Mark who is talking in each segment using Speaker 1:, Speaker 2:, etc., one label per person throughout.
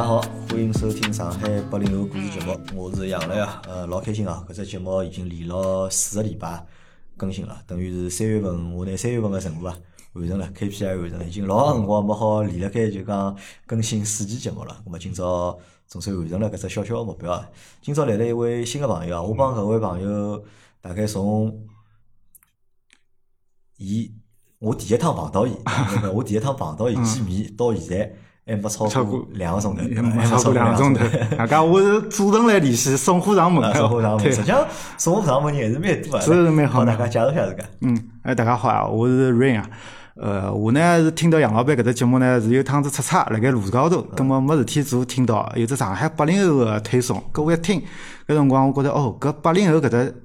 Speaker 1: 大家好，欢迎收听上海八零后故事节目，我是杨磊啊，呃，老开心啊！搿只节目已经连了四个礼拜更新了，等于是三月份我拿三月份个任务啊完成了，KPI 完成了，已经老长辰光没好连了盖就讲更新四期节目了。咁么今朝总算完成了搿只小小个目标啊！今朝来了一位新个朋友啊，我帮搿位朋友大概从伊我第一趟碰到伊，我第一趟碰到伊见面到现在。还没超过两个钟头，
Speaker 2: 没超过两个钟头。大家我是主动来联系，送货上门，
Speaker 1: 送货上门。实际上送货上门人还是蛮多啊，
Speaker 2: 是蛮好。
Speaker 1: 大家介绍下自家。
Speaker 2: 嗯，哎，大家好啊，我是 Rain 啊。呃，我呢是听到杨老板搿只节目呢是有趟子出差，辣盖路高头，葛末没事体做，听到有只上海八零后个推送，搿我一听，搿辰光我觉着哦，搿八零后搿只。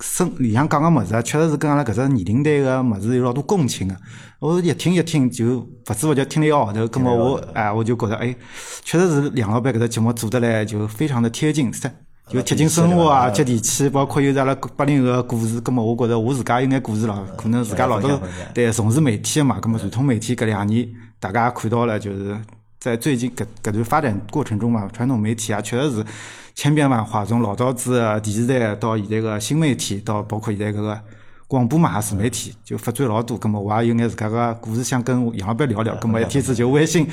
Speaker 2: 生里向讲个物事啊，确实是跟阿拉搿只年龄段个物事有老多共情个。我一听一听就勿知勿觉听了一个号头，葛末我哎我就觉着哎，确实是梁老板搿只节目做得来就非常的贴近，就贴近生活啊，接地气，包括有阿拉八零后个故事。葛末我觉着我自家有眼故事咯，可能自家老多对从事媒体个嘛，葛末传统媒体搿两年大家也看到了，就是在最近搿搿段发展过程中嘛，传统媒体啊确实是。千变万化，从老早子的电视台到现在个新媒体，到包括现在搿个广播嘛，自媒体就发展老多。葛末我也有眼自家个故事想跟杨老板聊聊。葛末一天子就微信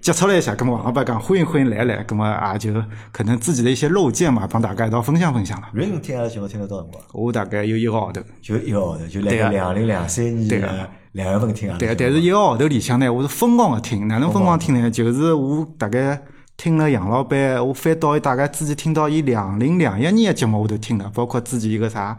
Speaker 2: 接触了一下，葛末王老板讲欢迎欢迎来来。葛末也就可能自己的一些漏见嘛，帮大家一道分享分享了。
Speaker 1: 您听阿拉节目听了多少辰光？
Speaker 2: 我大概有一个号头。
Speaker 1: 就一个号头，就来个两零两三年的两月份听啊。
Speaker 2: 对，但是一个号头里向呢，我是疯狂的听。哪能疯狂听呢？就是我大概。听了杨老板，我翻到大概之前听到伊两零两一年的节目，我都听了，包括之前一个啥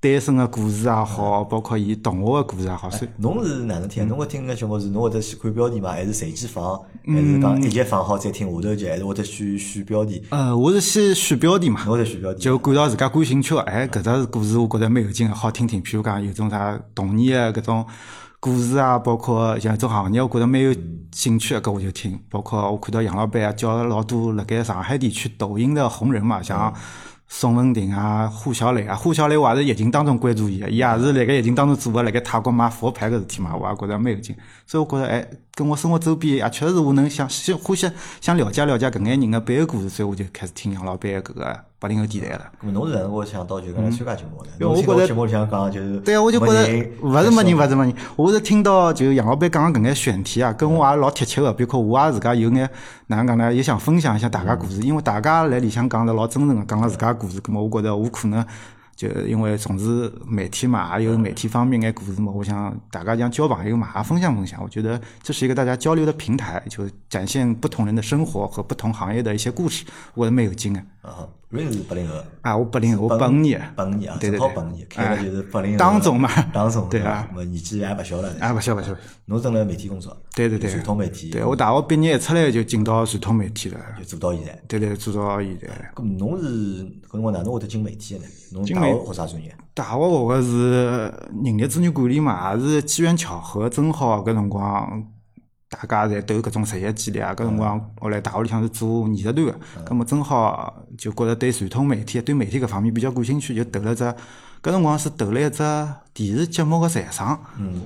Speaker 2: 单身的故事也好，包括伊同学的故事也好。
Speaker 1: 侬是哪能听？侬会听个节目是侬会得先看标题嘛，还是随机放？还是讲一集放好再听下头集？还是会得选选标题？
Speaker 2: 呃，我是先选标题嘛，
Speaker 1: 我得选标题，
Speaker 2: 就感到自家感兴趣。哎，搿只故事我觉着蛮有劲个，好听听。譬如讲有种啥童年的搿种。故事啊，包括像种行业，我觉得蛮有兴趣的，搿我就听。包括我看到杨老板啊，叫老多辣盖上海地区抖音的红人嘛，像宋文婷啊、胡小磊啊。胡小磊我也是疫情当中关注伊个，伊也是辣盖疫情当中做个辣盖泰国卖佛牌个事体嘛，我也觉得蛮有劲。所以我觉得，哎，跟我生活周边也确实是我能想想欢喜想了解了解搿眼人个背后故事，所以我就开始听杨老板搿个。八零后电台了，
Speaker 1: 咁侬是哪能想到就讲参加节目呢？因为我觉得节目里向讲就是，
Speaker 2: 对啊，我就觉得勿是没人，勿是没人，我是听到就杨老板讲搿眼选题啊，跟我也老贴切个。比如讲我也自家有眼哪能讲呢，也想分享一下大家故事，因为大家来里向讲了老真诚个，讲了自家故事，咁么我觉得我可能就因为从事媒体嘛，也有媒体方面眼故事嘛，我想大家像交朋友嘛，也分享分享。我觉得这是一个大家交流的平台，就展现不同人的生活和不同行业的一些故事，我觉得蛮有劲个。
Speaker 1: 啊。瑞是八零后
Speaker 2: 啊，我八零后，我八五年，
Speaker 1: 八五年啊，正好八五年，开的就是八零后
Speaker 2: 当中嘛，
Speaker 1: 当中
Speaker 2: 对啊，
Speaker 1: 么年纪还勿小了，
Speaker 2: 还勿小勿小。
Speaker 1: 侬正辣媒体工作，
Speaker 2: 对对对，
Speaker 1: 传统媒体。
Speaker 2: 对我大学毕业一出来就进到传统媒体了，
Speaker 1: 就做到现在。
Speaker 2: 对对，做到现在。
Speaker 1: 咁侬是搿辰光哪能会得进媒体的呢？侬大学学啥专业？
Speaker 2: 大学学个是人力资源管理嘛，也是机缘巧合，正好搿辰光。大家侪投搿种实习简历啊，搿辰光我来大学里向是做艺术团个，葛末正好就觉着对传统媒体、对媒体搿方面比较感兴趣，就投了只。搿辰光是投了一只电视节目个采访，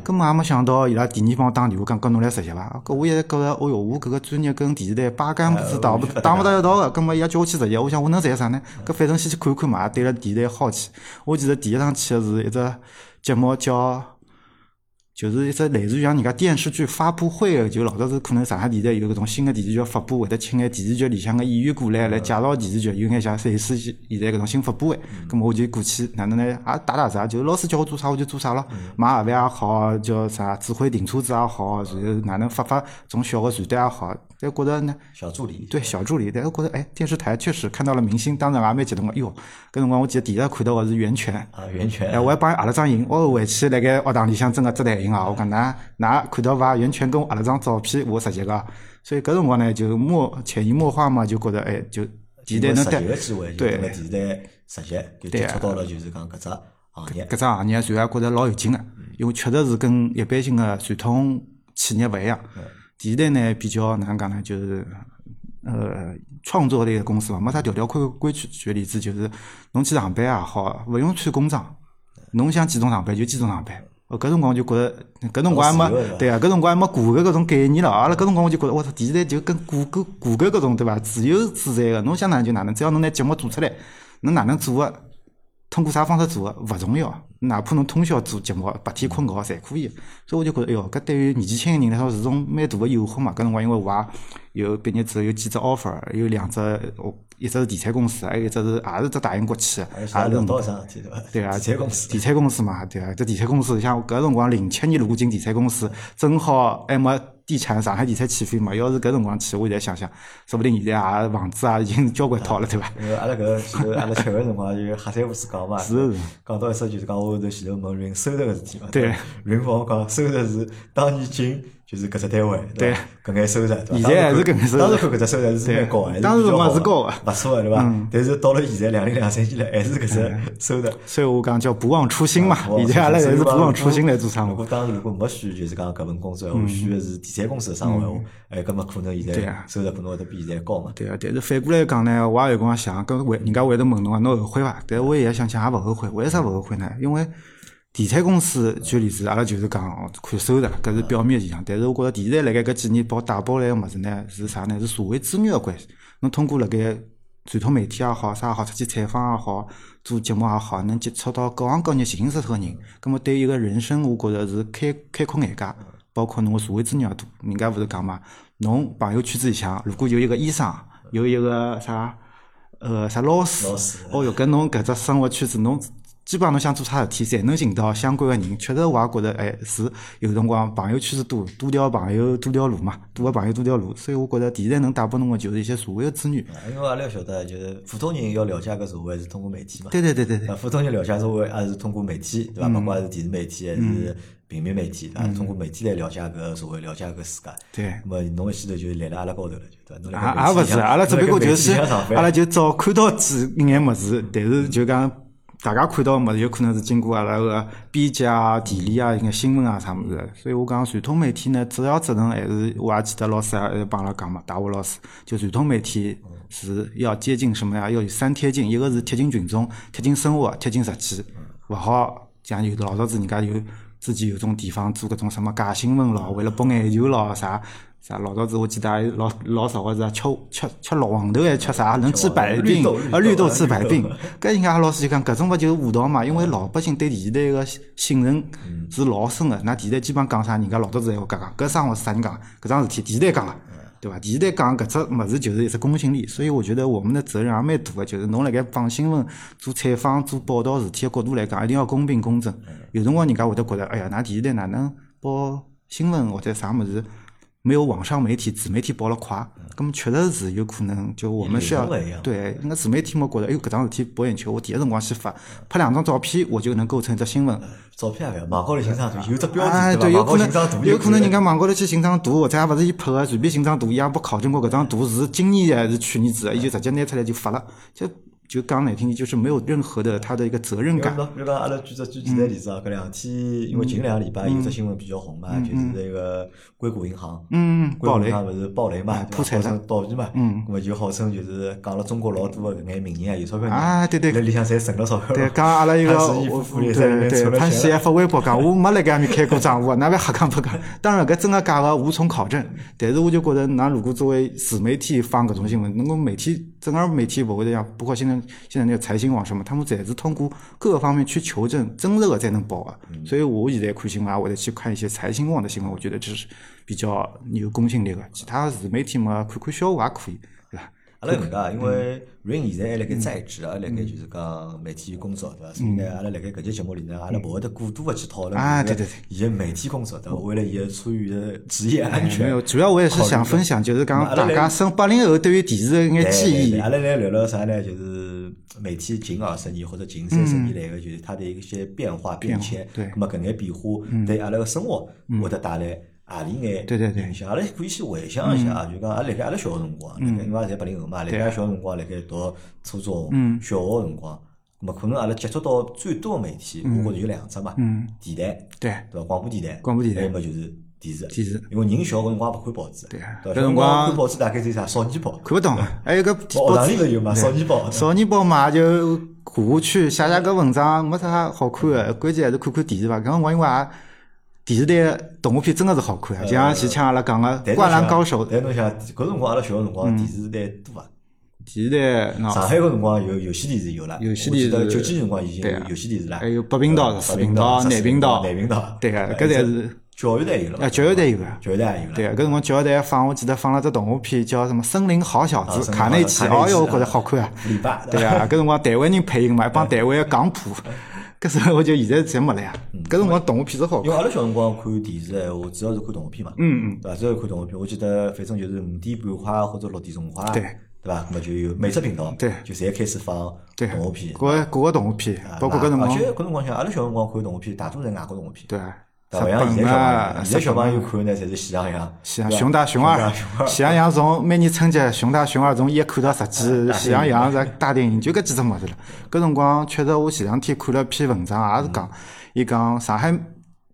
Speaker 2: 葛末也没想到伊拉第二帮我打电话讲，搿侬来实习伐？搿我一直觉着，哦哟，我搿个专业跟电视台八竿子打不打勿到一道个，葛末伊也叫我去实习，我想我能实习啥呢？搿反正先去看看嘛，对了电视台好奇。我记得第一趟去个是一只节目叫。就是一只类似于像人家电视剧发布会个，就老早子可能上海电视台有搿种新个电视剧要发布，会得请眼电视剧里向个演员过来来介绍电视剧，有眼像类似现在搿种新发布会。咁么我就过去，哪能呢？也打打杂，就老师叫我做啥我就做啥咯。买盒饭也好，叫啥指挥停车子也好，然后哪能发发种小个传单也好。但觉得呢，
Speaker 1: 小助理
Speaker 2: 对小助理，但我觉得哎，电视台确实看到了明星，当然也蛮激动个。哟，搿辰光我记得第一个看到个是袁泉
Speaker 1: 啊，袁泉，
Speaker 2: 哎，我还帮伊合了张影，我回去辣盖学堂里向真个只台影啊，我讲㑚㑚看到伐？袁泉跟我合了张照片，我实习个，所以搿辰光呢就默潜移默化嘛，就觉得哎，就电视台能
Speaker 1: 实习个机会，对电视台实习就接触到了，就是讲搿只行业，
Speaker 2: 搿只行业，然后觉得老有劲个，因为确实是跟一般性个传统企业勿一样。电视台呢比较哪能讲呢？就是呃创作类个公司嘛，没啥条条规规矩。举个例子，就是侬去上班也好，勿用穿工装，侬想几点钟上班就几点钟上班，哦，搿辰光就觉着，搿辰光还没对啊，搿辰光还没谷歌搿种概念了。阿拉搿辰光我就觉着，我操，电视台就跟谷歌谷歌搿种对伐？自由自在个，侬想哪能就哪能，只要侬拿节目做出来，侬哪能做个，通过啥方式做个勿重要，哪怕侬通宵做节目，白天困觉侪可以。所以我就觉着，哎哟，搿对于年纪轻个人来说是种蛮大个诱惑嘛。搿辰光因为我也有毕业之后有几只 offer，有两只，哦一只是地产公司，还有一只是也是只大型国企，
Speaker 1: 还
Speaker 2: 也是
Speaker 1: 是聊到桩事体对伐？
Speaker 2: 对啊，
Speaker 1: 地产公司。
Speaker 2: 地产公司嘛，对啊，这地产公司像搿辰光零七年如果进地产公司，正好还没地产上海地产起飞嘛。要是搿辰光去，我现在想想，说不定现在也房子啊已经交关套了，对伐？
Speaker 1: 因为阿拉搿阿拉吃个辰光就瞎三胡子讲嘛，
Speaker 2: 是是
Speaker 1: 讲到一说就是讲我头前头问云收入个事体嘛，
Speaker 2: 对，
Speaker 1: 云帮我讲收入是当年进就是搿只单位，
Speaker 2: 对
Speaker 1: 伐？搿眼收入，
Speaker 2: 现在还是搿眼收入
Speaker 1: 当时看搿只收入是蛮高，还是比
Speaker 2: 是高个
Speaker 1: 勿错个对伐？但是到了现在两零两三年了，还是搿只收入。
Speaker 2: 所以我讲叫不忘初心嘛。
Speaker 1: 我
Speaker 2: 现在阿拉还是不忘初心来做生活。
Speaker 1: 如果当时如果没选就是讲搿份工作，我选的是地产公司的生活闲话，哎，搿么可能现在收入可能会得比现在高嘛。
Speaker 2: 对啊，但是反过来讲呢，我也有辰光想，搿会人家会得问侬啊，侬后悔伐？但是我现在想想也勿后悔，为啥勿后悔呢？因为地产公司举例子，阿拉就是讲哦看收入，搿是表面现象。但是我觉着电视台辣盖搿几年拨我带拨来个物事呢，是啥呢？是社会资源个关系。侬通过辣盖传统媒体也好，啥也好，出去采访也好，做节目也好，能接触到各行各业形形色色个人，葛么对一个人生，我觉着是开开阔眼界。包括侬个社会资源也多，人家勿是讲嘛，侬朋友圈子里向如果有一个医生，有一个啥呃啥老师
Speaker 1: 老师，
Speaker 2: 哦哟，搿侬搿只生活圈子，侬基本上侬想做啥事体，侪能寻到相关个人。确实，我也觉着，哎，是有辰光朋友圈子多，多条朋友多条路嘛，多个朋友多条路。所以我觉着电视台能带拨侬个就是一些社会个资源。
Speaker 1: 啊因为阿拉要晓得，就是普通人要了解搿社会是通过媒体嘛。
Speaker 2: 对对对对对，
Speaker 1: 呃，普通人了解社会也是通过媒体，对伐？
Speaker 2: 嗯
Speaker 1: 包括是电视媒体还是平面媒体，对伐？通过媒体来了解搿个社会，了解搿个世界。
Speaker 2: 对
Speaker 1: 那么侬一记头就立辣阿拉高头了，就对伐？侬
Speaker 2: 也也勿是，阿拉只不过就是阿拉就早看到几眼物事，但是就讲大家看到个物事，有可能是经过阿拉个编辑啊、地理啊、一眼新闻啊啥物事。所以我讲传统媒体呢，主要责任还是我还记得老师也帮阿拉讲嘛，大学老师就传统媒体是要接近什么呀？要有三贴近，一个是贴近群众、贴近生活、贴近实际，勿好像有老早子人家有自己有种地方做搿种什么假新闻咯，为了博眼球咯啥。啥老早子我记得还老老少个是吃吃吃老黄豆还吃啥能治百病
Speaker 1: 绿豆
Speaker 2: 啊绿豆治百病搿人家老师就讲搿种勿就是误导嘛？因为老百姓对电视台个信任是老深个，那电视台基本上讲啥，人家老早子还会讲讲，搿生活是啥人讲？搿桩事体电视台讲个。对伐？电视台讲搿只物事就是一只公信力，所以我觉得我们的责任也蛮大个，就是侬辣盖放新闻、做采访、做报道事体个角度来讲，一定要公平公正。有辰光人家会得觉着，哎呀，㑚电视台哪能报新闻或者啥物事？没有网上媒体、自媒体报了快，咁么确实是有可能。就我们是要对，那自媒体么觉得，哎哟，搿桩事体博眼球，我第一辰光先发，拍两张照片，我就能构成一只新闻。
Speaker 1: 照片也勿要，网高头寻张图，有只标
Speaker 2: 哎，
Speaker 1: 题
Speaker 2: 对，
Speaker 1: 伐？网高
Speaker 2: 有可
Speaker 1: 头寻张图就
Speaker 2: 能，有可能人
Speaker 1: 家
Speaker 2: 家网高头去寻张图，或者也勿是伊拍个，随便寻张图，伊也没考证过搿张图是今年还是去年子，伊就直接拿出来就发了，就就讲难听点，就是没有任何的他的一个责任感。
Speaker 1: 比如讲，阿拉举只举简单例子啊，搿两天因为近两个礼拜有只新闻比较红嘛，就是那个硅谷银行，
Speaker 2: 嗯，暴雷。
Speaker 1: 勿是暴雷嘛
Speaker 2: 破产。
Speaker 1: 了倒闭嘛，
Speaker 2: 嗯。
Speaker 1: 咾么就号称就是讲了中国老多个搿眼名人啊，有钞票人
Speaker 2: 啊对对。
Speaker 1: 辣里向侪存了钞票，
Speaker 2: 对，讲阿拉一个，对对，
Speaker 1: 面存了
Speaker 2: 潘石屹。发微博讲，我没辣盖埃面开过账户，哪会瞎讲不讲？当然，搿真个假个无从考证。但是我就觉得，㑚如果作为自媒体放搿种新闻，能够媒体正儿媒体不会得像，包括现在现在那个财新网什么，他们侪是通过各个方面去求证真实的才能报啊。所以我现在看新闻啊，会得去看一些财新网的新闻，我觉得这是比较有公信力的。其他自媒体嘛，看看笑话也可以？
Speaker 1: 阿拉搿能介，因为 Rain 现在还辣盖在职，还辣盖就是讲媒体工作，对伐？所以呢，阿拉辣盖搿节节目里呢，阿拉勿会得过多个去讨论
Speaker 2: 啊对对对。
Speaker 1: 伊个媒体工作，对伐？为了伊个出于的职业安全。
Speaker 2: 有，，主要我也是想分享，就是讲大家生八零后对于电视的一眼记忆。
Speaker 1: 阿拉来聊聊啥呢？就是媒体近二十年或者近三十年来个，就是它的一些变化变迁。
Speaker 2: 对。
Speaker 1: 那么搿眼变化对阿拉个生活会得带来何里眼
Speaker 2: 对对对
Speaker 1: 像？阿拉可以去回想一下啊，就讲阿拉辣盖阿拉小个辰光，辣盖因为也侪八零后嘛，辣盖小个辰光辣盖读初中、小学个辰光，咁么可能阿拉接触到最多个媒体，我觉着有两只嘛，电台
Speaker 2: 对，
Speaker 1: 对伐？广播电台，
Speaker 2: 广播电台
Speaker 1: 还有么就是电视。
Speaker 2: 电视
Speaker 1: 因为人小个辰光也勿看报纸，
Speaker 2: 对啊
Speaker 1: 对
Speaker 2: 辰
Speaker 1: 光
Speaker 2: 光
Speaker 1: 看报纸大概只有啥少年报。
Speaker 2: 看不懂。还有个
Speaker 1: 学堂里头有嘛，少年报。
Speaker 2: 少年报嘛，就下下去写写个文章，没啥好看个，关键还是看看电视伐。搿辰光因为也电视台动画片真个是好看啊，就像前腔阿拉讲个《灌篮高手》。
Speaker 1: 但侬想，搿辰光阿拉小个辰光电视台多啊。
Speaker 2: 电视台，
Speaker 1: 上海搿辰光有有线电视有了，
Speaker 2: 有线电视
Speaker 1: 九几年辰光已经有有线电视了，
Speaker 2: 还有北频道、四频道、南频道、
Speaker 1: 南频道，
Speaker 2: 对个，搿才是
Speaker 1: 教育台有了。
Speaker 2: 啊，教育台有个，
Speaker 1: 教育台有了。
Speaker 2: 对个，搿辰光教育台放，我记得放了只动画片叫什么《森林好小子》，卡内基，哦哟，我觉着好看啊。对啊，搿辰光台湾人配音嘛，一帮台湾个港普。搿时候我就现在侪没了呀。搿辰光动画片是好。
Speaker 1: 因为阿拉小辰光看电视闲话，主要是看动画片嘛。
Speaker 2: 嗯嗯。
Speaker 1: 对伐？主要看动画片，我记得反正就是五点半快或者六点钟快。
Speaker 2: 对。
Speaker 1: 对伐？那么就有每只频道，
Speaker 2: 对，
Speaker 1: 就侪开始放动画片。
Speaker 2: 各个各个动画片，包括搿辰光。
Speaker 1: 而且搿辰光像阿拉小辰光看动画片，大多侪外国动画片。
Speaker 2: 对。
Speaker 1: 勿像现在小朋友，现在小朋友看呢，侪是喜羊羊。
Speaker 2: 喜羊熊大熊二，喜羊羊从每年春节，熊大熊二从一看到十几，喜羊羊在大电影，就搿几只物事了。搿辰光确实，我前两天看了篇文章，也是讲，伊讲上海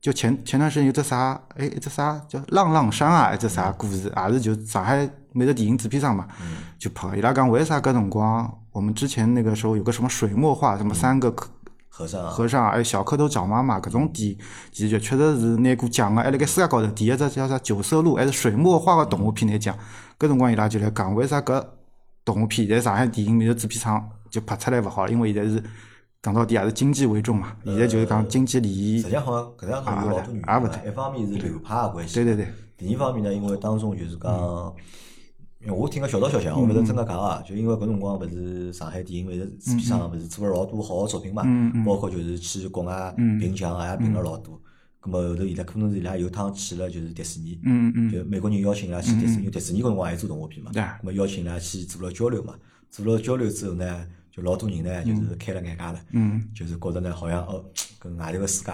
Speaker 2: 就前前段时间有只啥，哎，一只啥叫浪浪山啊，一只啥故事，也是就上海每个电影制片厂嘛，就拍。伊拉讲为啥搿辰光，我们之前那个时候有个什么水墨画，什么三个。
Speaker 1: 和尚，
Speaker 2: 和尚，还有小蝌蚪找妈妈，搿种电电视剧确实是拿过奖个，还辣盖世界高头第一只叫啥九色鹿，还是水墨画个动画片拿奖。搿辰光伊拉就来讲，为啥搿动画片在上海电影面头制片厂就拍出来勿好？因为现在是讲到底也是经济为重嘛。现在就是讲经济利益。
Speaker 1: 实际上好像搿两头有老多原因。一方面是流派个关系。
Speaker 2: 对对对。
Speaker 1: 第二方面呢，因为当中就是讲。因为我听个小道消息，我勿是真个讲啊，就因为搿辰光勿是上海电影勿是制片厂勿是做了老多好个作品嘛，包括就是去国外评奖啊，也评了老多。咁么后头伊拉可能是伊拉有趟去了就是迪士尼，就美国人邀请伊拉去迪士尼，迪士尼搿辰光还做动画片嘛，咁么邀请伊拉去做了交流嘛，做了交流之后呢，就老多人呢就是开了眼界了，就是觉着呢好像哦，跟外头个世界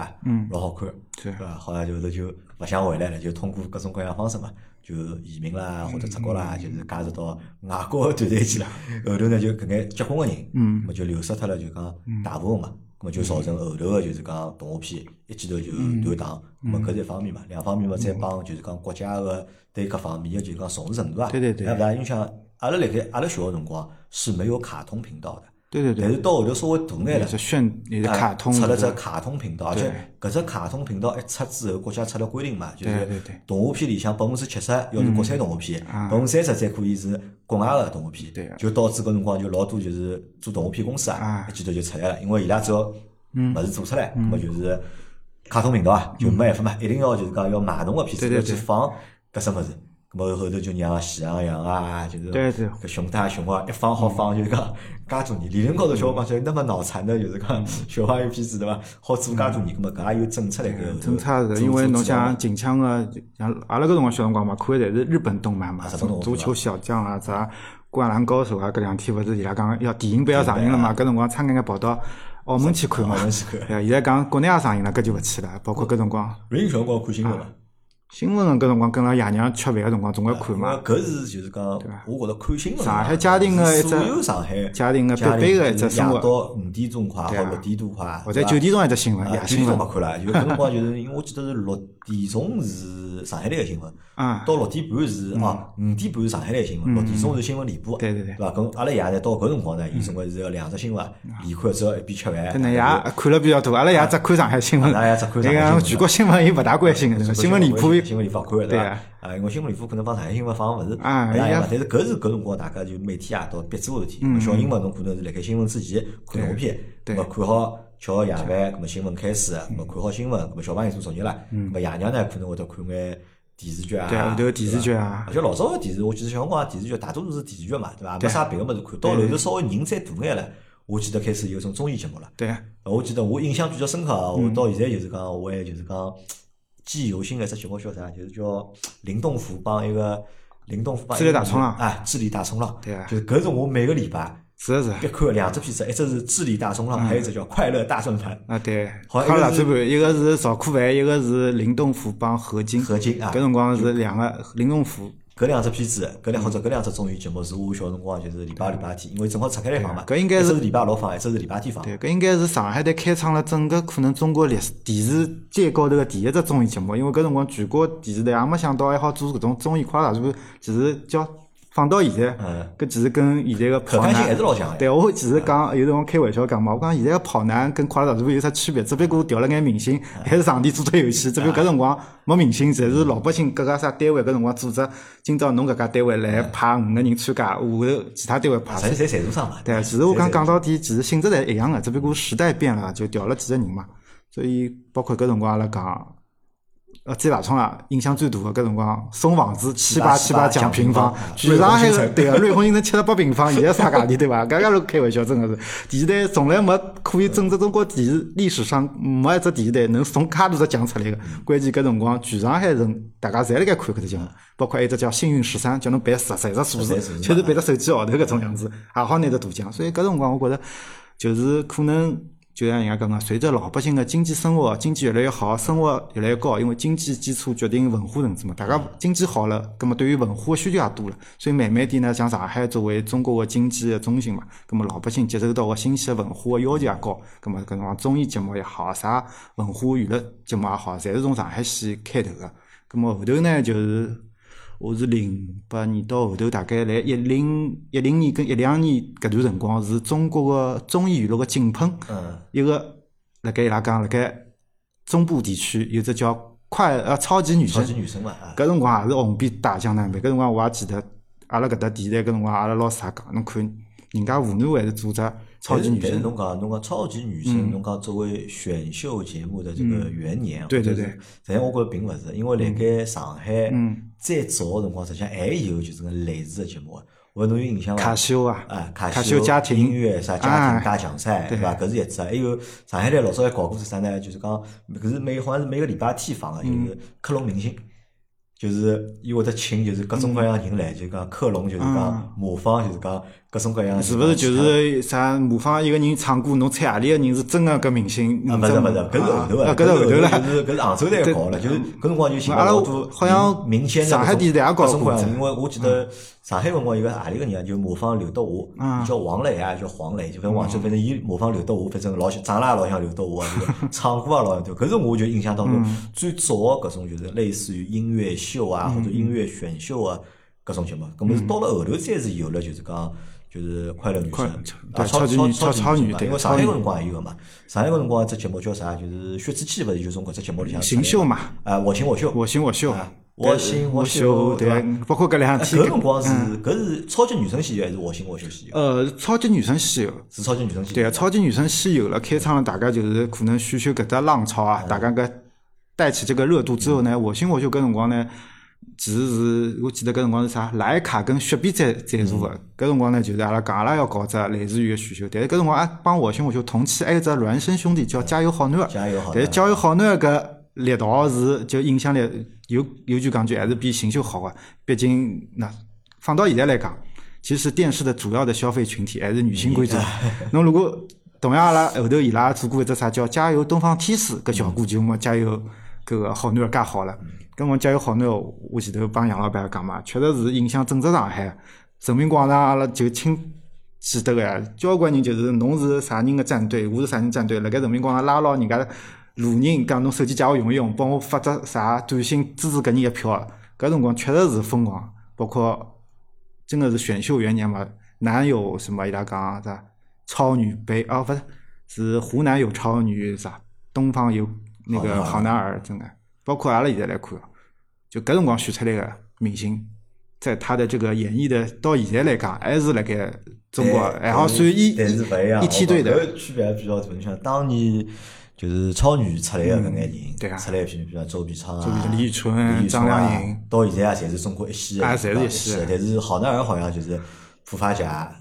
Speaker 1: 老好看，对伐？好像就是就勿想回来了，就通过各种各样方式嘛。就移民啦，或者出国啦，就是加入到外国团队去了。后头呢，就搿眼结婚个人，嗯么就流失脱了，就讲大部分嘛，么就造成后头个就是讲动画片一记头就断档。么搿是一方面嘛，两方面嘛，再帮就是讲国家个对各方面个就是讲重视程度啊。
Speaker 2: 对对对。
Speaker 1: 还勿大影响阿拉辣盖阿拉小个辰光是没有卡通频道的。
Speaker 2: 对对对，
Speaker 1: 但是到后头稍微大眼了，
Speaker 2: 通
Speaker 1: 出了只卡通频道，而且搿只卡通频道一出之后，国家出了规定嘛，就是动画片里向百分之七十要是国产动画片，百分之三十才可以是国外个动画片，对就导致搿辰光就老多就是做动画片公司啊，一记头就出来了，因为伊拉只要物事做出来，咾么就是卡通频道啊，就没办法嘛，一定要就是讲要买侬个片子要去放搿只物事。咁么后头就让喜羊羊啊，就是搿熊大熊二一放好放，就是讲介多年。理论高头小讲起来那么脑残的，就是讲小朋友片子对伐？好做介多年，咁么搿也有政策来个。
Speaker 2: 政策是因为侬像近腔个，像阿拉搿辰光小辰光嘛，看的侪是日本动漫嘛，什么足球小将啊，啥灌篮高手啊，搿两天勿是伊拉讲要电影版要上映了嘛？搿辰光差眼眼跑到澳门去看嘛。
Speaker 1: 澳门去看。
Speaker 2: 现在讲国内也上映了，搿就勿去了。包括搿辰光。
Speaker 1: 瑞小辰光看新闻了。
Speaker 2: 新闻搿辰光跟牢爷娘吃饭个辰光总归看嘛。
Speaker 1: 搿是就是讲，我觉着看新闻。
Speaker 2: 上海家庭个一只，
Speaker 1: 所有上海
Speaker 2: 家庭个必备个一只生活。
Speaker 1: 到五点钟快或六点多快，
Speaker 2: 或者九点钟一只新闻，夜新闻。
Speaker 1: 勿看了，就搿辰光就是因为我记得是六点钟是上海台个新闻，到六点半是啊五点半是上海台新闻，六点钟是新闻联播。
Speaker 2: 对对对。
Speaker 1: 对伐？跟阿拉爷呢到搿辰光呢，伊总归是要两只新闻连看，只要一边吃饭。
Speaker 2: 跟爷看了比较多，阿拉爷只看上海新闻。
Speaker 1: 阿拉爷只看上海新闻。
Speaker 2: 全国新闻伊勿大关心个，新闻联播。
Speaker 1: 新闻联播看的。啊，因为新闻联播可能帮上海新闻放勿是勿一样嘛，但是搿是搿辰光大家就每天夜到必做个事体。小人嘛，侬可能是辣盖新闻之前看动画片，咾么看好吃好夜饭，咾么新闻开始，咾么看好新闻，咾么小朋友做作业了，咾么爷娘呢可能会得看眼电视剧啊，
Speaker 2: 对后头电视剧啊。
Speaker 1: 而且老早个电视，我记得小辰光电视剧大多数是电视剧嘛，对伐？没啥别个物事看。到后头稍微人再大眼了，我记得开始有种综艺节目了。
Speaker 2: 对。
Speaker 1: 我记得我印象比较深刻啊，我到现在就是讲，我还就是讲。记忆犹新的一只节目叫啥？就是叫林东福帮一个林东福帮
Speaker 2: 智力大冲浪，
Speaker 1: 啊，智力大冲浪，
Speaker 2: 对啊，
Speaker 1: 就是搿是我每个礼拜
Speaker 2: 是是
Speaker 1: 必看两只片子，一只是智力大冲浪，还有一只叫快乐大转盘。
Speaker 2: 啊，对，快乐大转盘，一个是赵可凡，一个是林东福帮何晶，
Speaker 1: 何晶啊，
Speaker 2: 搿辰光是两个林东福。
Speaker 1: 搿两只片子，搿两或者搿两只综艺节目是我小辰光就是礼拜礼拜天，因为正好拆开来放嘛。
Speaker 2: 搿应该
Speaker 1: 是礼拜六放，一只是礼拜天放。
Speaker 2: 对，搿应该是上海台开创了整个可能中国历史电视界高头个第一只综艺节目，因为搿辰光全国电视台也没想到还好做搿种综艺快乐，是不是？其实叫。放到现在，
Speaker 1: 嗯，
Speaker 2: 搿其实跟现在个跑
Speaker 1: 可看性还
Speaker 2: 男，
Speaker 1: 是老强的。
Speaker 2: 对我其实讲有辰光开玩笑讲嘛，我讲现在个跑男跟快乐大厨有啥区别？只不过调了眼明星，还是上帝做做游戏，只不过搿辰光没明星，侪是老百姓各家啥单位搿辰光组织，今朝侬搿家单位来派五个人参加，下头其他单位派
Speaker 1: 侪侪赞助商嘛。
Speaker 2: 对，其实我讲讲到底，其实性质侪一样的，只不过时代变了，就调了几个人嘛。所以包括搿辰光阿拉讲，呃，最大创啊，印象最大的搿辰光送房子七八七八讲平方，全上海个对个瑞虹新城七十八平方，现在啥价钿对伐？搿个是开玩笑，真个是。电视台从来没可以整只中国电视历史上没一只电视台能送介大只奖出来个。关键搿辰光全上海人大家侪辣盖看搿只奖，包括还有一只叫幸运十三，叫侬办十十只数字，确实背只手机号头搿种样子，也好拿只大奖。所以搿辰光我觉着就是可能。就像人家讲个，随着老百姓的经济生活经济越来越好，生活越来越高，因为经济基础决定文化层次嘛。大家经济好了，葛么对于文化的需求也多了，所以慢慢点呢，像上海作为中国的经济的中心嘛，葛么老百姓接受到个新鲜文化的要求也高，葛么搿种综艺节目也好，啥文化娱乐节目也好，侪是从上海先开头个。葛么后头呢，就是我是零八年到后头，大概来一零一零年跟一两年搿段辰光，是中国个综艺娱乐个井喷。
Speaker 1: 嗯，
Speaker 2: 一个辣盖伊拉讲辣盖中部地区有只叫快呃超级女
Speaker 1: 超
Speaker 2: 声，
Speaker 1: 级女生嘛，啊，
Speaker 2: 搿辰光也是红遍大江南北。搿辰光我也记得，阿拉搿搭电视台搿辰光阿拉老师也讲，侬看人家湖南卫视做只超级女声，
Speaker 1: 侬讲侬讲超级女声，侬讲作为选秀节目的这个元年，
Speaker 2: 对对
Speaker 1: 或者是，实际上我觉着并勿是，因为辣盖上海
Speaker 2: 嗯，
Speaker 1: 再早个辰光，实际上还有就是个类似的节目，我侬有印象伐？
Speaker 2: 卡西欧啊，
Speaker 1: 啊，卡
Speaker 2: 卡
Speaker 1: 西
Speaker 2: 西欧家庭
Speaker 1: 音乐啥家
Speaker 2: 啊
Speaker 1: 庭大奖赛，对伐？搿是一只，还有上海台老早还搞过是啥呢？就是讲搿是每好像是每个礼拜天放个，就是克隆明星。就是伊会得请，就是各种各样人来，就讲克隆，就是讲模仿，就是讲各种各样。
Speaker 2: 是勿是就是啥模仿一个人唱歌，侬猜何里个人是真个搿明星？
Speaker 1: 勿是勿是，搿是后头
Speaker 2: 啊
Speaker 1: 个，搿
Speaker 2: 搿是后头了。
Speaker 1: 就是搿是杭州台搞了，就是搿辰光就寻了
Speaker 2: 阿拉
Speaker 1: 老多
Speaker 2: 好像
Speaker 1: 民间的
Speaker 2: 上海电视台也搞过
Speaker 1: 因为我记得上海辰光有个何里个人啊，就模仿刘德华，
Speaker 2: 嗯
Speaker 1: 叫王磊啊，叫黄磊，就反正忘记，反正伊模仿刘德华，反正老像长得也老像刘德华唱歌也老像对。搿是我就印象当中
Speaker 2: 嗯
Speaker 1: 最早个搿种就是类似于音乐秀啊或者音乐选秀啊搿种节目。搿么是到了后头再是有了就是讲。就是快乐女
Speaker 2: 快
Speaker 1: 生，
Speaker 2: 对
Speaker 1: 啊，超
Speaker 2: 超级女
Speaker 1: 超
Speaker 2: 超超女对
Speaker 1: 因为上海个辰光也有个嘛，上海个辰光只节目叫啥？就是薛之谦勿是就从搿只节目里向
Speaker 2: 行秀嘛，
Speaker 1: 啊，我行我秀，
Speaker 2: 我行我秀。
Speaker 1: 啊，我行我秀，
Speaker 2: 对
Speaker 1: 伐？，
Speaker 2: 包括搿两
Speaker 1: 啊
Speaker 2: 天
Speaker 1: 搿辰光是搿是超级女生先有还是我行我秀先有？
Speaker 2: 呃，超级女声先有，
Speaker 1: 是超级女生先有。
Speaker 2: 对啊，超级女声先有了，开创了大概就是可能选秀搿只浪潮啊，大概搿带起这个热度之后呢，我行我秀搿辰光呢，其实是我记得搿辰光是啥，莱卡跟雪碧在赞助个，搿辰光呢就是阿拉讲阿拉要搞只类似于个选秀，但是搿辰光啊帮我兄我就同期还有只孪生兄弟叫加油好男儿，
Speaker 1: 加油好男儿
Speaker 2: 但是加油好男儿搿力道是就影响力有有句讲句还是比新秀好啊，毕竟那放到现在来讲。其实电视的主要的消费群体还是女性观众。侬如果同样阿拉后头伊拉做过一只啥叫《加油东方天使》搿效果节目，加油搿个好男儿介好了。搿么加油好男儿，我前头帮杨老板讲嘛，确实是影响整只上海。人民广场阿拉就清记得个呀，交关人就是侬是啥人个战队，我是啥人战队，辣盖人民广场拉牢人家路人，讲侬手机借我用一用，帮我发只啥短信支持搿人一票。搿辰光确实是疯狂，包括真个是选秀元年嘛，南有什么伊拉讲啥超女杯啊，勿是是湖南有超女啥，东方有那个好男儿，真的，包括阿拉现在来看，就搿辰光选出来个明星，在他的这个演绎的到现在来讲，还是辣盖中国还好算一
Speaker 1: 但是勿一样，
Speaker 2: 一梯队的。
Speaker 1: 搿区别还比较大。你像当年就是超女出来的搿眼人，
Speaker 2: 对啊
Speaker 1: 出来一批，比如周笔畅啊、
Speaker 2: 李宇春张靓
Speaker 1: 啊
Speaker 2: 颖，
Speaker 1: 到现在啊，侪是中国一线的，
Speaker 2: 啊侪是一
Speaker 1: 一
Speaker 2: 线的
Speaker 1: 但是好男儿好像就是普发甲、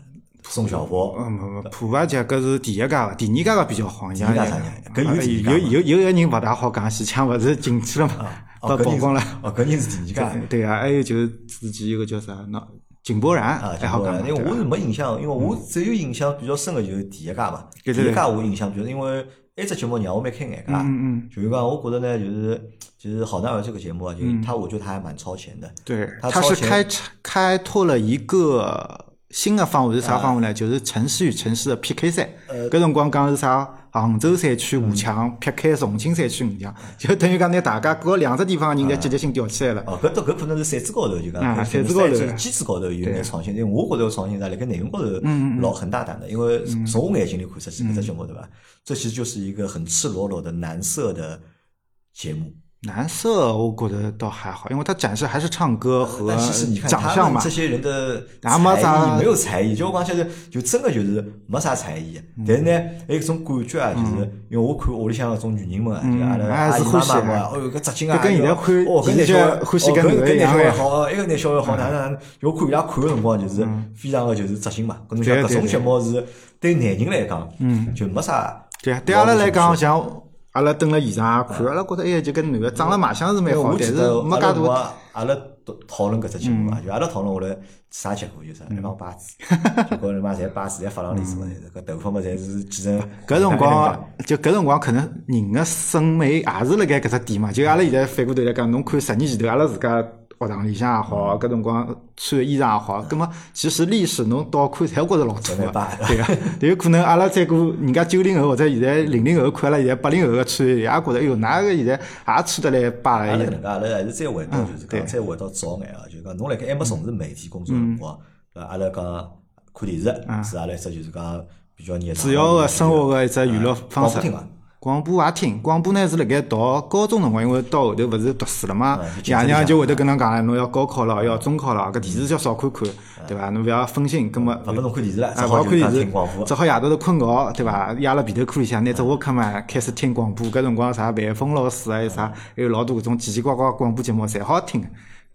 Speaker 1: 宋晓峰，
Speaker 2: 嗯，没没，普法姐搿是第一家个，第二家个比较好，第
Speaker 1: 二家啥人搿有
Speaker 2: 有有有个人勿大好讲，前腔勿是进去了嘛，被曝光了。
Speaker 1: 哦，搿人是第二家。
Speaker 2: 对啊，还有就是之前有个叫啥，那井柏然
Speaker 1: 啊，
Speaker 2: 还好讲嘛，对吧
Speaker 1: 因为我是没印象，因为我只有印象比较深的就是第一家嘛。第一家我印象就是，因为埃只节目让我蛮开眼界。
Speaker 2: 嗯嗯，
Speaker 1: 就是讲，我觉得呢，就是就是《好男儿》这个节目啊，就是他，我觉得他还蛮超前的。
Speaker 2: 对，
Speaker 1: 他
Speaker 2: 是开开拓了一个新的方位是啥方位呢？就是城市与城市的 PK 赛。搿辰光讲是啥？杭州赛区五强劈开重庆赛区五强，就等于讲拿大家搿两只地方人的积极性吊起来了。
Speaker 1: 哦，搿都搿可能是赛制高头就讲，
Speaker 2: 赛制高头
Speaker 1: 机制高头有眼创新。因为我觉着创新在辣盖内容高头老很大胆的，因为从我眼睛里看出去，搿只节目对伐？这其实就是一个很赤裸裸的男色的节目。
Speaker 2: 男色我觉得倒还好，因为他展示还是唱歌和
Speaker 1: 其实你看他
Speaker 2: 长相嘛
Speaker 1: 这。些人的才
Speaker 2: 啥
Speaker 1: 艺没有才艺，就我讲起来就真的就是没啥才艺。
Speaker 2: 嗯
Speaker 1: 但是呢，还有一种感觉啊，就是因为我看屋里向搿种女人们阿拉
Speaker 2: 还
Speaker 1: 阿姨
Speaker 2: 是欢喜啊
Speaker 1: 妈妈们啊，哦哟搿扎劲啊，
Speaker 2: 就跟现在看
Speaker 1: 哦搿
Speaker 2: 现在
Speaker 1: 男小孩
Speaker 2: 欢喜跟男
Speaker 1: 小孩好，哦一个男小孩好，哪能哪我看伊拉看个辰光，就是非常个就是扎心嘛。搿侬想搿种节目是对男人来讲，嗯，就没啥。
Speaker 2: 对啊，对阿拉来讲，像阿拉蹲辣现场也看，阿拉觉得哎，就跟男个长了卖相是蛮好，但是没介大。
Speaker 1: 阿拉阿拉讨讨论搿只节目啊，就阿拉讨论下来啥结果，就是一帮巴子，结果他妈侪巴子侪发浪里子嘛，搿头发嘛侪是剪成。
Speaker 2: 搿辰光，就搿辰光，可能人的审美也是辣盖搿只点嘛。就阿拉现在反过头来讲，侬看十年前头，阿拉自家学堂里向也好，搿辰光穿的衣裳也好，葛末其实历史侬倒看，侪觉着老土个对个。但有可能阿拉再过人家九零后或者现在零零后看阿拉现在八零后个穿，也觉着哎哟，哪个现在也穿得来巴了。
Speaker 1: 阿拉搿能介，阿拉还是再回到就是讲，再回到早眼啊，就讲侬辣盖还没从事媒体工作个辰光？阿拉讲看电视是阿拉一只就是讲比较热
Speaker 2: 主要个生活个一只娱乐方式
Speaker 1: 广播
Speaker 2: 也听，广播呢是辣盖读高中辰光，因为到后头勿是读书了嘛爷娘就会得跟侬讲了，侬要高考了，要中考了，搿电视就少看看，对伐？侬勿要分心，葛末
Speaker 1: 勿拨侬看电视了，
Speaker 2: 勿
Speaker 1: 好
Speaker 2: 看电视。只好夜到头困觉，对伐？压辣被头壳里向，拿只沃克嘛开始听广播。搿辰光啥万峰老师啊，还有啥，还有老多搿种奇奇怪怪广播节目，侪好听，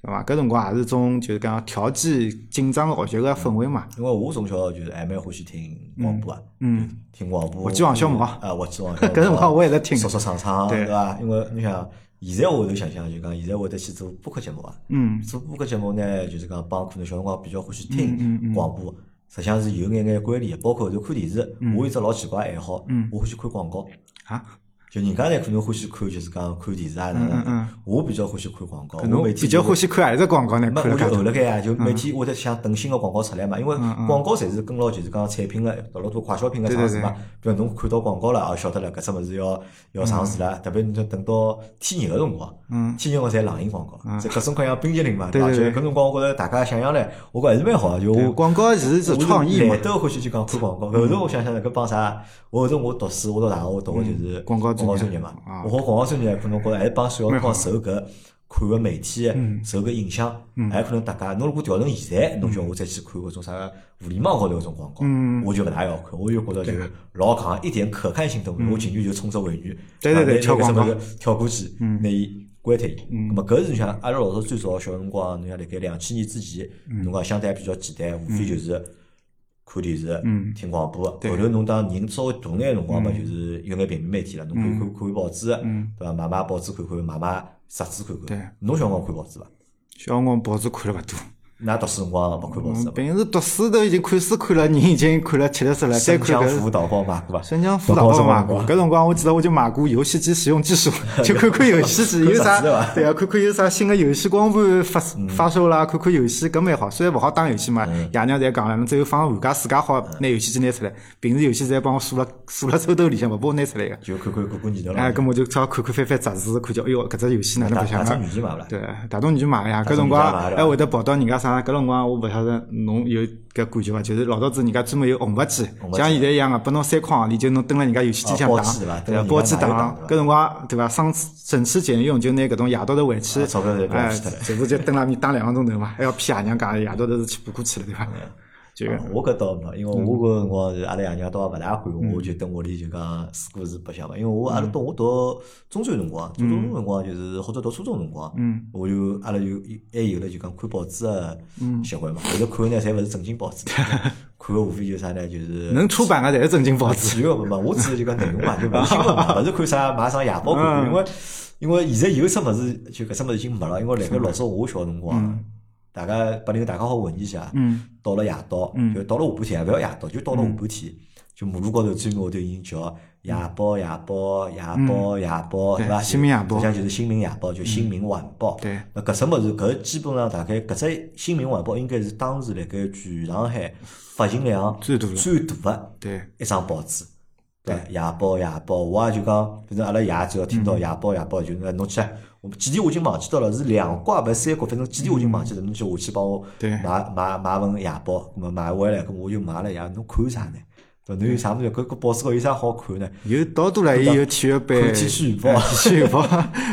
Speaker 2: 对伐？搿辰光也是种就是讲调剂紧张学习个氛围嘛。
Speaker 1: 因为我从小就是还蛮欢喜听广播啊，
Speaker 2: 嗯，
Speaker 1: 听广播。
Speaker 2: 我记王小毛
Speaker 1: 啊，我记王小毛。
Speaker 2: 搿辰光我也在听
Speaker 1: 说说唱唱，
Speaker 2: 对
Speaker 1: 对伐？因为你想，现在我头想想，就讲现在会得去做播客节目啊。
Speaker 2: 嗯，
Speaker 1: 做播客节目呢，就是讲帮可能小辰光比较欢喜
Speaker 2: 嗯
Speaker 1: 听广播，实际上是有眼眼关联的。包括后头看电视，
Speaker 2: 嗯
Speaker 1: 我有只老奇怪爱好，我欢喜看广告。
Speaker 2: 啊，
Speaker 1: 就人家呢可能欢喜看，就是讲看电视啊，哪能我比较欢喜看广告。我
Speaker 2: 侬
Speaker 1: 每天
Speaker 2: 比较欢喜看何只广告呢？
Speaker 1: 没，我就
Speaker 2: 看了介多。
Speaker 1: 后辣盖啊，就每天我在想等新个广告出来嘛，因为广告侪是跟牢就是讲产品个老多快消品个上市嘛。比如侬看到广告了，啊，晓得了搿只物事要要上市了，特别你等到天热个辰光，天热个侪冷饮广告，这各种各样冰淇淋嘛，对伐？就搿辰光我觉着大家想想来，我觉还是蛮好个，就我。
Speaker 2: 广告其实是创意嘛
Speaker 1: 来，得欢喜就讲看广告。后头我想想，搿帮啥？我后头我读书，我到大学我读个就是
Speaker 2: 广告
Speaker 1: 广告专业嘛
Speaker 2: 啊。
Speaker 1: 我学广告专业，可能觉着还是帮小辰光受搿看个媒体受搿影响，还可能大家侬如果调成现在，侬叫我再去看搿种啥个互联网高头搿种广告，我就勿大要看，我就觉着就老戆，一点可看性都没有。我进去就冲着会员，
Speaker 2: 对对对跳广告。
Speaker 1: 跳过去，拿伊关脱伊。咁么搿是你想，阿拉老早最早小辰光，侬像辣盖两千年之前，侬讲相对还比较简单，无非就是看电视、听广播。后头侬当人稍微大眼辰光嘛，就是有眼平面媒体了，侬可以看看报纸，对伐？买买报纸看看，买买杂志看
Speaker 2: 对
Speaker 1: 看。侬小辰光看报纸伐？
Speaker 2: 小辰光报纸看了勿多。
Speaker 1: 㑚读书辰光勿看报纸？
Speaker 2: 平时读书都已经看书看了，人已经看了吃力死了，再
Speaker 1: 新
Speaker 2: 看搿
Speaker 1: 疆辅导报买过伐？
Speaker 2: 新疆辅导报买过，搿辰光我记得我就买过游戏机使用技术，就看看游戏机有啥 对啊，看看有啥新的游戏光盘发发售啦，看看游戏搿蛮好。虽然勿好打游戏嘛，爷娘侪讲了，侬只有放寒假暑假好拿游戏机拿出来，平时游戏侪帮我锁了锁了抽兜里向，勿拨我拿出来个。
Speaker 1: 就看看过过年头了。
Speaker 2: 哎，搿么我就只好看看翻翻杂志，看叫哎哟搿只游戏哪能白相啊
Speaker 1: 大大？女机买勿啦？
Speaker 2: 对，大东女就买个呀，搿辰光还会得跑到人家啥？搿辰光我勿晓得侬有搿感觉伐？就是老早子人家专门有红白机，像现在一样个，拨侬三块行钿就侬蹲辣人家游戏机上打
Speaker 1: 对伐，
Speaker 2: 包机打
Speaker 1: 打，
Speaker 2: 搿辰光对伐？省省吃俭用，就拿搿种夜到头回去
Speaker 1: 啊，钞票侪不了
Speaker 2: 全部就蹲辣面打两个钟头嘛，还要骗爷娘讲夜到头是去补课去了，对伐？就
Speaker 1: 啊我搿倒没，因为我搿辰光是阿拉爷娘倒也勿大管我，我就蹲屋里就讲书故事白相嘛。因为我阿拉到我读中专辰光，读中专辰光就是或者读初中辰光，我就阿拉就还有了就讲看报纸个习惯嘛。后头看呢，侪勿是正经报纸，看个无非就是啥呢，就是
Speaker 2: 能出版个侪是正经报纸。
Speaker 1: 主要勿嘛，我指的就讲内容嘛，就勿是新闻嘛，勿是看啥买啥夜报看看，因为因为现在有啥物事就搿啥物事已经没了，因为辣盖老早我小辰光，大家八零后大家好混一下，到了夜到，就到了下半天，也勿要夜到，就到了下半天，就马路高头专门会头已经叫夜报夜报夜报夜报，
Speaker 2: 对
Speaker 1: 对伐？
Speaker 2: 新民夜报
Speaker 1: 实际上就是新民夜报，就新民晚报。
Speaker 2: 对。
Speaker 1: 那搿只物事，搿基本上大概搿只新民晚报应该是当时辣盖全上海发行量
Speaker 2: 最大的
Speaker 1: 最大个
Speaker 2: 对，
Speaker 1: 一张报纸。对，夜报夜报，我也就讲，反正阿拉爷只要听到夜报夜报，就那侬去，我几点我已经忘记掉了，是两挂还是三挂，反正几点我已经忘记了，侬就下去帮我
Speaker 2: 对
Speaker 1: 买买买份夜报，咾么买回来，咾我就买了呀，侬看啥呢？对，侬有啥物事？搿搿报纸高有啥好看呢？
Speaker 2: 有到多了，伊有体育版，
Speaker 1: 看天气预报
Speaker 2: 哎天气预报，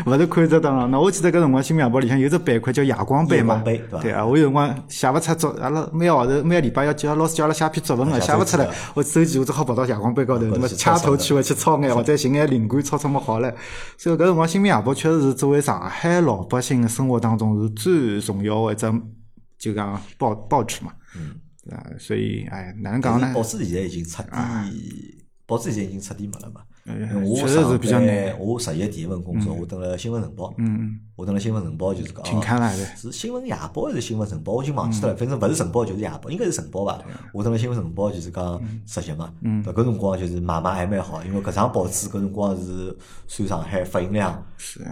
Speaker 2: 勿是看只档。那我记得搿辰光《新民晚报》里向有只板块叫夜光版嘛
Speaker 1: 对，伐
Speaker 2: 对啊，我有辰光写勿出作，阿拉每个号头每个礼拜要叫老师叫阿拉写篇作文个，
Speaker 1: 啊写
Speaker 2: 写勿出来我手机我只好跑到夜光版高头，那么掐头去尾去抄眼，或者寻眼灵感抄抄么好唻。所以搿辰光《新民晚报》确实是作为上海老百姓的生活当中是最重要个一只就讲报报纸嘛。
Speaker 1: 嗯。
Speaker 2: 啊，所以哎，哪能讲呢？
Speaker 1: 报纸现在已经彻底，报纸现在已经彻底没了嘛。我
Speaker 2: 确实是比较
Speaker 1: 上
Speaker 2: 难
Speaker 1: 班。我实习第一份工作，我登了新闻晨报。
Speaker 2: 嗯嗯，
Speaker 1: 我登了新闻晨报就是讲，是新闻夜报还是新闻晨报？我已经忘记了，反正勿是晨报就是夜报，应该是晨报吧。我登了新闻晨报就是讲实习嘛。
Speaker 2: 嗯
Speaker 1: 搿辰光就是买卖还蛮好，因为搿张报纸搿辰光是算上海发行量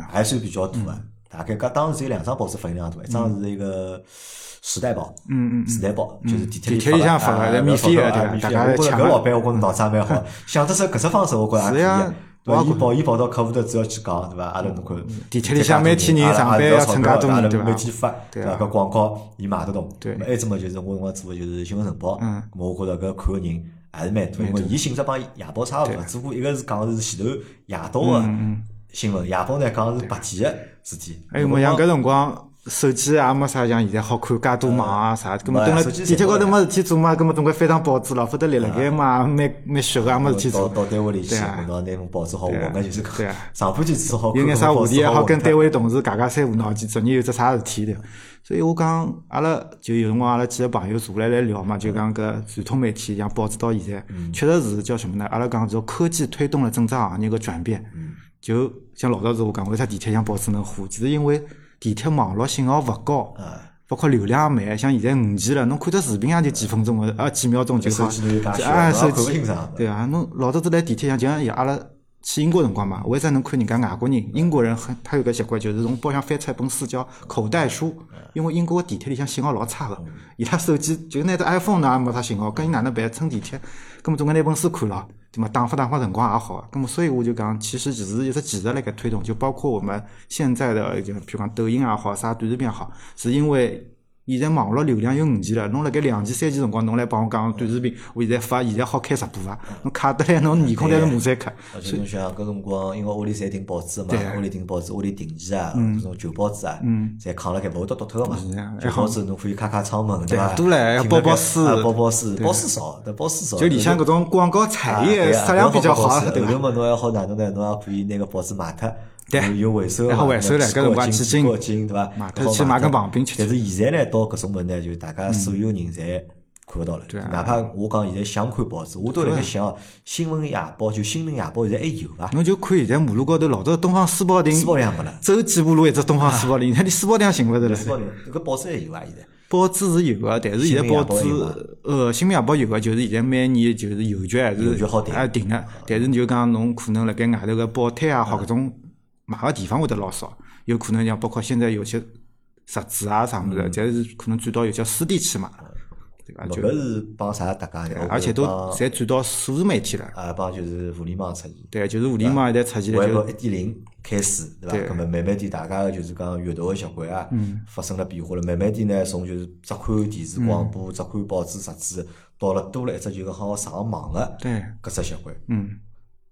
Speaker 1: 还算比较大个。大概搿当时只有两张报纸发行量大，一张是一个。时代报，
Speaker 2: 嗯嗯
Speaker 1: 时代报就是地铁
Speaker 2: 地铁里向发
Speaker 1: 发
Speaker 2: 的免费的
Speaker 1: 我觉着搿老板我觉着脑子也蛮好，想得出搿只方式，我觉着也可以。对伐？伊跑伊跑到客户头，只要去讲，对伐？阿拉侬看，
Speaker 2: 地铁里向每天人上班要乘介多人对伐
Speaker 1: 每天发，
Speaker 2: 对啊
Speaker 1: 伐？搿广告伊买得动。
Speaker 2: 对
Speaker 1: 还只么就是我辰光做的就是新闻晨报，
Speaker 2: 嗯
Speaker 1: 我觉着搿看个人还是蛮多，因为伊性质帮夜报差勿多，只不过一个是讲的是前头夜到个新闻，夜报呢讲的是白天个事体。
Speaker 2: 还有么像搿辰光。手机也没啥像现在好看介多网啊啥，葛么蹲辣地铁高头没事体做嘛，葛么总归翻张报纸咯，否则立辣盖嘛，蛮蛮虚个，也没事体做。
Speaker 1: 到到单位里去，
Speaker 2: 对啊
Speaker 1: 看到那份报纸好混个，就是
Speaker 2: 对啊
Speaker 1: 上半天至好，
Speaker 2: 有眼啥话题也好跟单
Speaker 1: 位。
Speaker 2: 同事讲讲三胡闹几，昨日有只啥事体的。所以我讲，阿拉就有辰光阿拉几个朋友坐下来来聊嘛，就讲搿传统媒体像报纸到现在，确实是叫什么呢？阿拉讲叫科技推动了整只行业个转变。就像老早子我讲，为啥地铁像报纸能火？就是因为地铁网络信号勿高。包括流量也慢，像现在五 G 了，侬看只视频也就几分钟个，啊几秒钟就好。
Speaker 1: 手机
Speaker 2: 啊，手机对啊，侬老早子来地铁上，就像阿拉去英国辰光嘛，为啥能看人家外国人？英国人很他有个习惯，就是从包厢翻出一本书叫口袋书，因为英国个地铁里向信号老差个，伊拉手机就拿只 iPhone 呢也没啥信号，跟伊哪能办？乘地铁，根本总归拿本书看了，对嘛？打发打发辰光也好。咁么所以我就讲，其实只是一只技术辣盖推动，就包括我们现在的，就比如讲抖音也好，啥短视频也好，是因为。现在网络流量有五 G 了，侬辣盖两 G、三 G 辰光，侬来帮我讲短视频，我现在发，现在好开直播伐？侬卡得来，侬面孔侪是马赛克。
Speaker 1: 而且侬想搿辰光，因为屋里侪订报纸嘛屋里订报纸，屋里定期啊，搿种旧报纸啊，侪扛辣盖勿会得倒脱个嘛
Speaker 2: 是啊。
Speaker 1: 旧报纸侬可以开开窗门，
Speaker 2: 对
Speaker 1: 伐？
Speaker 2: 多唻
Speaker 1: 听辣盖
Speaker 2: 包包书
Speaker 1: 啊包包书，包书少，但包书少。
Speaker 2: 就里向搿种广告产业
Speaker 1: 啊
Speaker 2: 质量比较好，
Speaker 1: 对
Speaker 2: 对伐？
Speaker 1: 后头嘛，侬还好哪能呢？侬也可以拿个报纸卖脱，
Speaker 2: 对
Speaker 1: 有有回收嘛，
Speaker 2: 然后回收了搿辰光几
Speaker 1: 斤，对伐？
Speaker 2: 卖脱去买根棒冰吃吃
Speaker 1: 但是现在呢，到搿种问呢，就大家所有人侪看勿到了。哪怕我讲现在想看报纸，我都辣盖想，新闻夜报就新闻夜报现在还有伐？
Speaker 2: 侬就看现在马路高头老早东方书报亭，
Speaker 1: 书报亭没了
Speaker 2: 走几步路一只东方书报亭，现在连书报亭也寻勿着了。
Speaker 1: 书报亭搿报纸还有伐？现在
Speaker 2: 报纸是有个，但是现在报纸呃，新闻夜报有个，就是现在每年就是邮局还是
Speaker 1: 邮局好订
Speaker 2: 还订个，但是就讲侬可能辣盖外头个报摊也好，搿种买个地方会得老少，有可能像包括现在有些杂志啊啥物事，侪是可能转到有些书店去买，对伐？就
Speaker 1: 搿是帮啥搭界的？
Speaker 2: 而且都侪转到数字媒体了。
Speaker 1: 啊帮就是互联网出现。
Speaker 2: 对，就是互联网现在出现了，就
Speaker 1: 一点零开始，对伐？
Speaker 2: 对
Speaker 1: 咁么慢慢点，大家个就是讲阅读个习惯啊，
Speaker 2: 嗯
Speaker 1: 发生了变化了。慢慢点呢，从就是只看电视广播、只看报纸杂志，到了多了一只就是好上网个
Speaker 2: 对，
Speaker 1: 搿只习惯。
Speaker 2: 嗯。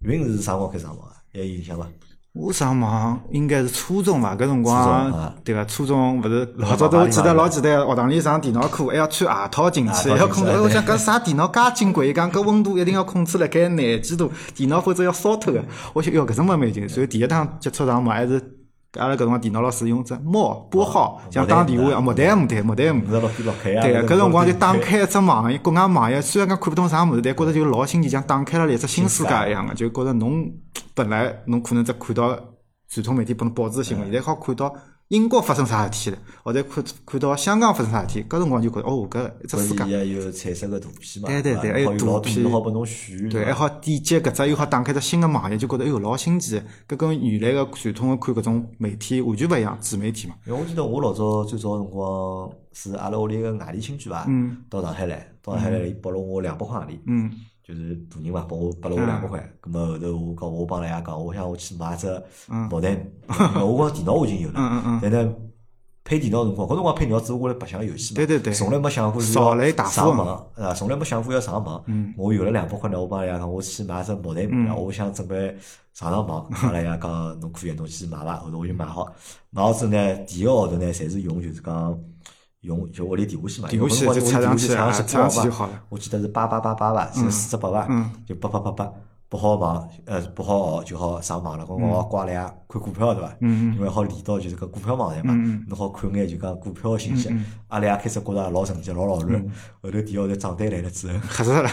Speaker 1: 云是啥辰光开始上网啊？还有印象伐？
Speaker 2: 我上网应该是初中伐，搿辰光
Speaker 1: 啊
Speaker 2: 对伐？初中勿是老早子，我记得老记得学堂里上电脑课还要穿鞋套进去，要控。
Speaker 1: 制
Speaker 2: 我想搿啥电脑介金贵，伊讲搿温度一定要控制辣盖廿几度，电脑否则要烧脱个。我想哟，搿种么蛮劲。所以第一趟接触上网还是阿拉搿辰光电脑老师用只猫拨号，像打电话一样，莫代莫代姆
Speaker 1: 五。十六点六 K 啊！
Speaker 2: 对个，搿辰光就打
Speaker 1: 打
Speaker 2: 开一只网页，国外网页，虽然讲看不懂啥物事，但觉着就老新奇，像打开了一只新世界一样个，就觉着侬本来侬可能只看到传统媒体帮侬报纸新闻，现在好看到英国发生啥事体了，或者看看到香港发生啥事体，搿辰光就觉着哦，搿一只世界。
Speaker 1: 伊也有彩色个图片嘛，
Speaker 2: 对对对还有图片
Speaker 1: 多好拨侬选，
Speaker 2: 对，还好点击搿只，又好打开只新个网页，就觉着哎哟老新奇，搿跟原来个传统个看搿种媒体完全勿一样，自媒体嘛。
Speaker 1: 因为我记得我老早最早辰光是阿拉屋里个外地亲戚伐，
Speaker 2: 嗯。
Speaker 1: 到上海来，到上海来，伊拨了我两百块洋钿，
Speaker 2: 嗯，
Speaker 1: 就是大人嘛，拨我拨了我两百块，咁么后头我讲我帮人家讲，我想我去买只毛蛋，我讲电脑我已经有了，但呢配电脑辰光，搿辰光配电脑只不过来白相游戏嘛，
Speaker 2: 对对对，
Speaker 1: 从来没想过是要上网，啊，从来没想过要上网。我有了两百块呢，我帮人家讲，我去买只毛蛋，我想准备上上网，帮人家讲侬可以，侬去买伐？后头我就买好，买好之后呢，第一个号头呢，侪是用就是讲用就屋里电话线嘛，
Speaker 2: 电话线就插上去，插上去就好了。
Speaker 1: 我记得是八八八八吧，是四只八万，就八八八八。不好网，呃，不好学就好上网了。我我挂了呀，看股票对伐？因为好连到就是个股票网站嘛，侬好看眼就讲股票信息。阿拉也开始觉着老神奇，老老乱。后头第二头账单来了之后，
Speaker 2: 吓死了。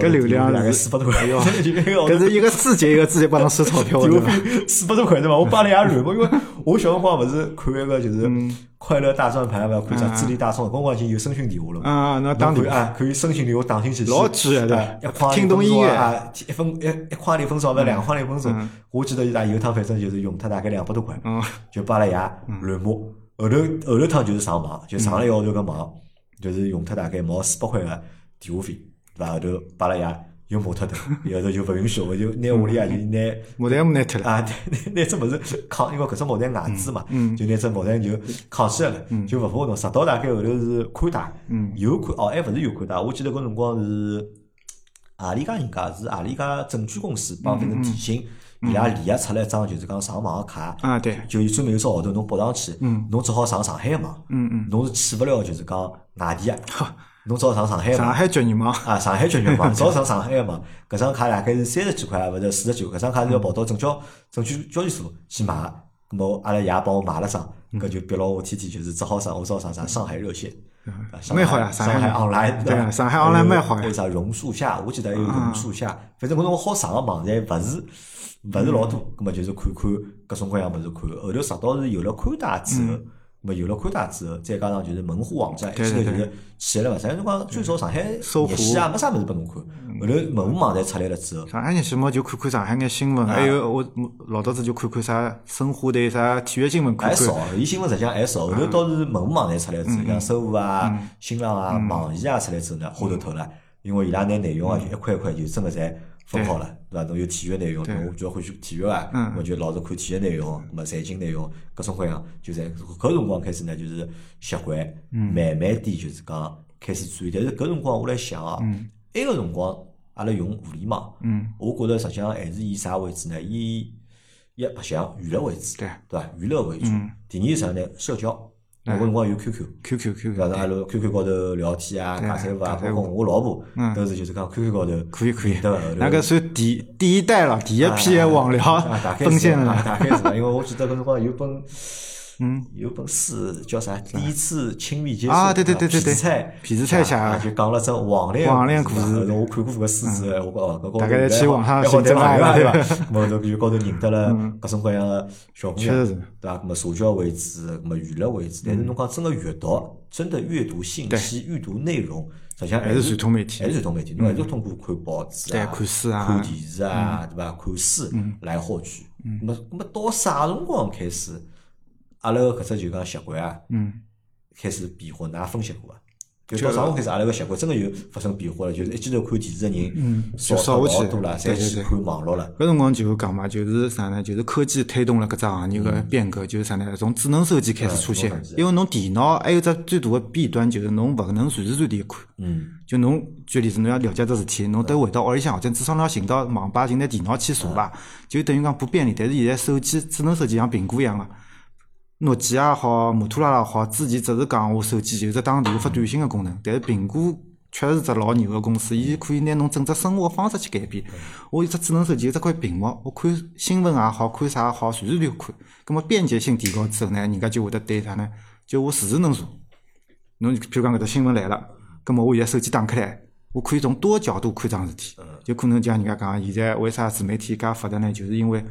Speaker 2: 搿流量
Speaker 1: 大概四百多块哟。
Speaker 2: 搿是一个字节一个字节帮侬收钞票对伐？
Speaker 1: 四百多块对伐？我帮了也乱，因为 我小辰光勿是看一个就是。快乐大转盘，勿要看啥智力大宋，光光已经有声讯电话了嘛。
Speaker 2: 啊，那打电
Speaker 1: 话可以声讯电话打进去。
Speaker 2: 老贵
Speaker 1: 的，一块
Speaker 2: 听懂音乐
Speaker 1: 啊，一分一一块零分钟，勿两块零分钟。我记得伊拉有趟反正就是用脱大概两百多块，就扒了爷乱摸。后头后头趟就是上网，就上了一号头个网，就是用脱大概毛四百块个电话费，对伐？后头扒了爷。又磨脱的，后头就勿允许，我就拿屋里啊，就拿
Speaker 2: 木蛋拿脱了
Speaker 1: 啊，拿 拿只物事扛，因为搿只木蛋外置嘛，就拿只木蛋就扛起来了，就勿活动。直到大概后头是宽带，有宽哦，还勿是有宽带。我记得搿辰光是何里家人家是何里家证券公司帮反正电信，伊拉联合出了一张就是讲上网个卡
Speaker 2: 啊，对，
Speaker 1: 就专门有只号头侬拨上去，侬只好上上海个网，侬是去勿了就是讲外地个。侬只好上上海
Speaker 2: 上海局域网
Speaker 1: 啊，上海局域网，只好上上海个网，搿张卡大概是三十几块，勿是四十九，搿张卡是要跑到证交证券交易所去买，咾么阿拉爷帮我买了张，搿就逼牢我天天就是只好上，我只好上啥上海热线，
Speaker 2: 蛮好呀，
Speaker 1: 上海 online
Speaker 2: 对，上海 online 蛮好呀，
Speaker 1: 还有啥榕树下，我记得还有榕树下，反正搿种好上个网站勿是勿是老多，葛么就是看看各种各样物事看，后头直到是有了宽带之后。么有了宽带之后，再加上就是门户网站，一记头就是起来了嘛。上辰光最早上海热线啊，没啥物事拨侬看。后头门户网站出来了之后，
Speaker 2: 上海热线嘛就看看上海眼新闻，还有我老早子就看看啥申花队啥体育新闻。
Speaker 1: 还少，伊新闻实际上还少。后头倒是门户网站出来之后，像搜狐啊、新浪啊、网易啊出来之后呢，花头透了，因为伊拉拿内容啊就一块一块就真个侪。分好了，对伐？侬有体育内容，侬主要欢喜体育啊，我就老是看体育内容，么财经内容，各种各样，就在搿辰光开始呢，就是习惯，慢慢点就是讲开始注意。但是搿辰光我来想啊，埃个辰光阿拉用互联网，我觉着实际上还是以啥为主呢？以一白相娱乐为主，对伐？娱乐为主。第二啥呢？社交。我辰光有 QQ，QQ，搿是阿拉 QQ 高头聊天啊，打三胡啊，包括我老婆都是就是讲 QQ 高头
Speaker 2: 可以可以，
Speaker 1: 对伐？
Speaker 2: 那个算第第一代了，第一批网聊分线了，
Speaker 1: 大概是吧？因为我记得搿辰光有本。嗯，有本书叫啥？第一次亲密接触
Speaker 2: 啊，对对对对
Speaker 1: 对，痞子蔡，
Speaker 2: 痞子蔡
Speaker 1: 下就讲了只网恋
Speaker 2: 网恋故事。
Speaker 1: 我看过搿个书之后，我讲搿个
Speaker 2: 大概去网上
Speaker 1: 寻
Speaker 2: 真爱
Speaker 1: 了，对伐？么就就高头认得了各种各样的小姑娘，对伐？么社交为主，么娱乐为主。但是侬讲真个阅读，真的阅读信息、阅读内容，实际上还
Speaker 2: 是传统媒体，
Speaker 1: 还是传统媒体。侬还是通过看报纸
Speaker 2: 啊、看书啊、
Speaker 1: 看电视啊，对伐？看书来获取。那么那么到啥辰光开始？阿拉个搿只就讲习惯啊，嗯开始变化，㑚分析过伐？就到啥辰光开始，阿拉个习惯真个有发生变化了，就是一记头看电视个人少老多了，侪去看网络了。
Speaker 2: 搿辰光就讲嘛，就是啥呢？就是科技推动了搿只行业个变革，就是啥呢？从智能手机开始出现，因为侬电脑还有只最大个弊端，就是侬勿能随时随地看。嗯。就侬举例子，侬要了解只事体，侬得回到屋里向，或者至少侬要寻到网吧，寻台电脑去查吧，就等于讲不便利。但是现在手机智能手机像苹果一样个。诺基亚好，摩托罗拉好，之前只是讲我手机有只打电话发短信个功能，但是苹果确实是只老牛个公司，伊可以拿侬整只生活方式去改变。我一只智能手机，有只块屏幕，我看新闻也好看啥也好，随时随地看。葛么便捷性提高之后呢，人家就会得对啥呢？就我时时能查。侬譬如讲搿只新闻来了，葛么我现在手机打开来，我可以从多角度看桩事体。就可能像人家讲，现在为啥自媒体介发达呢？就是因为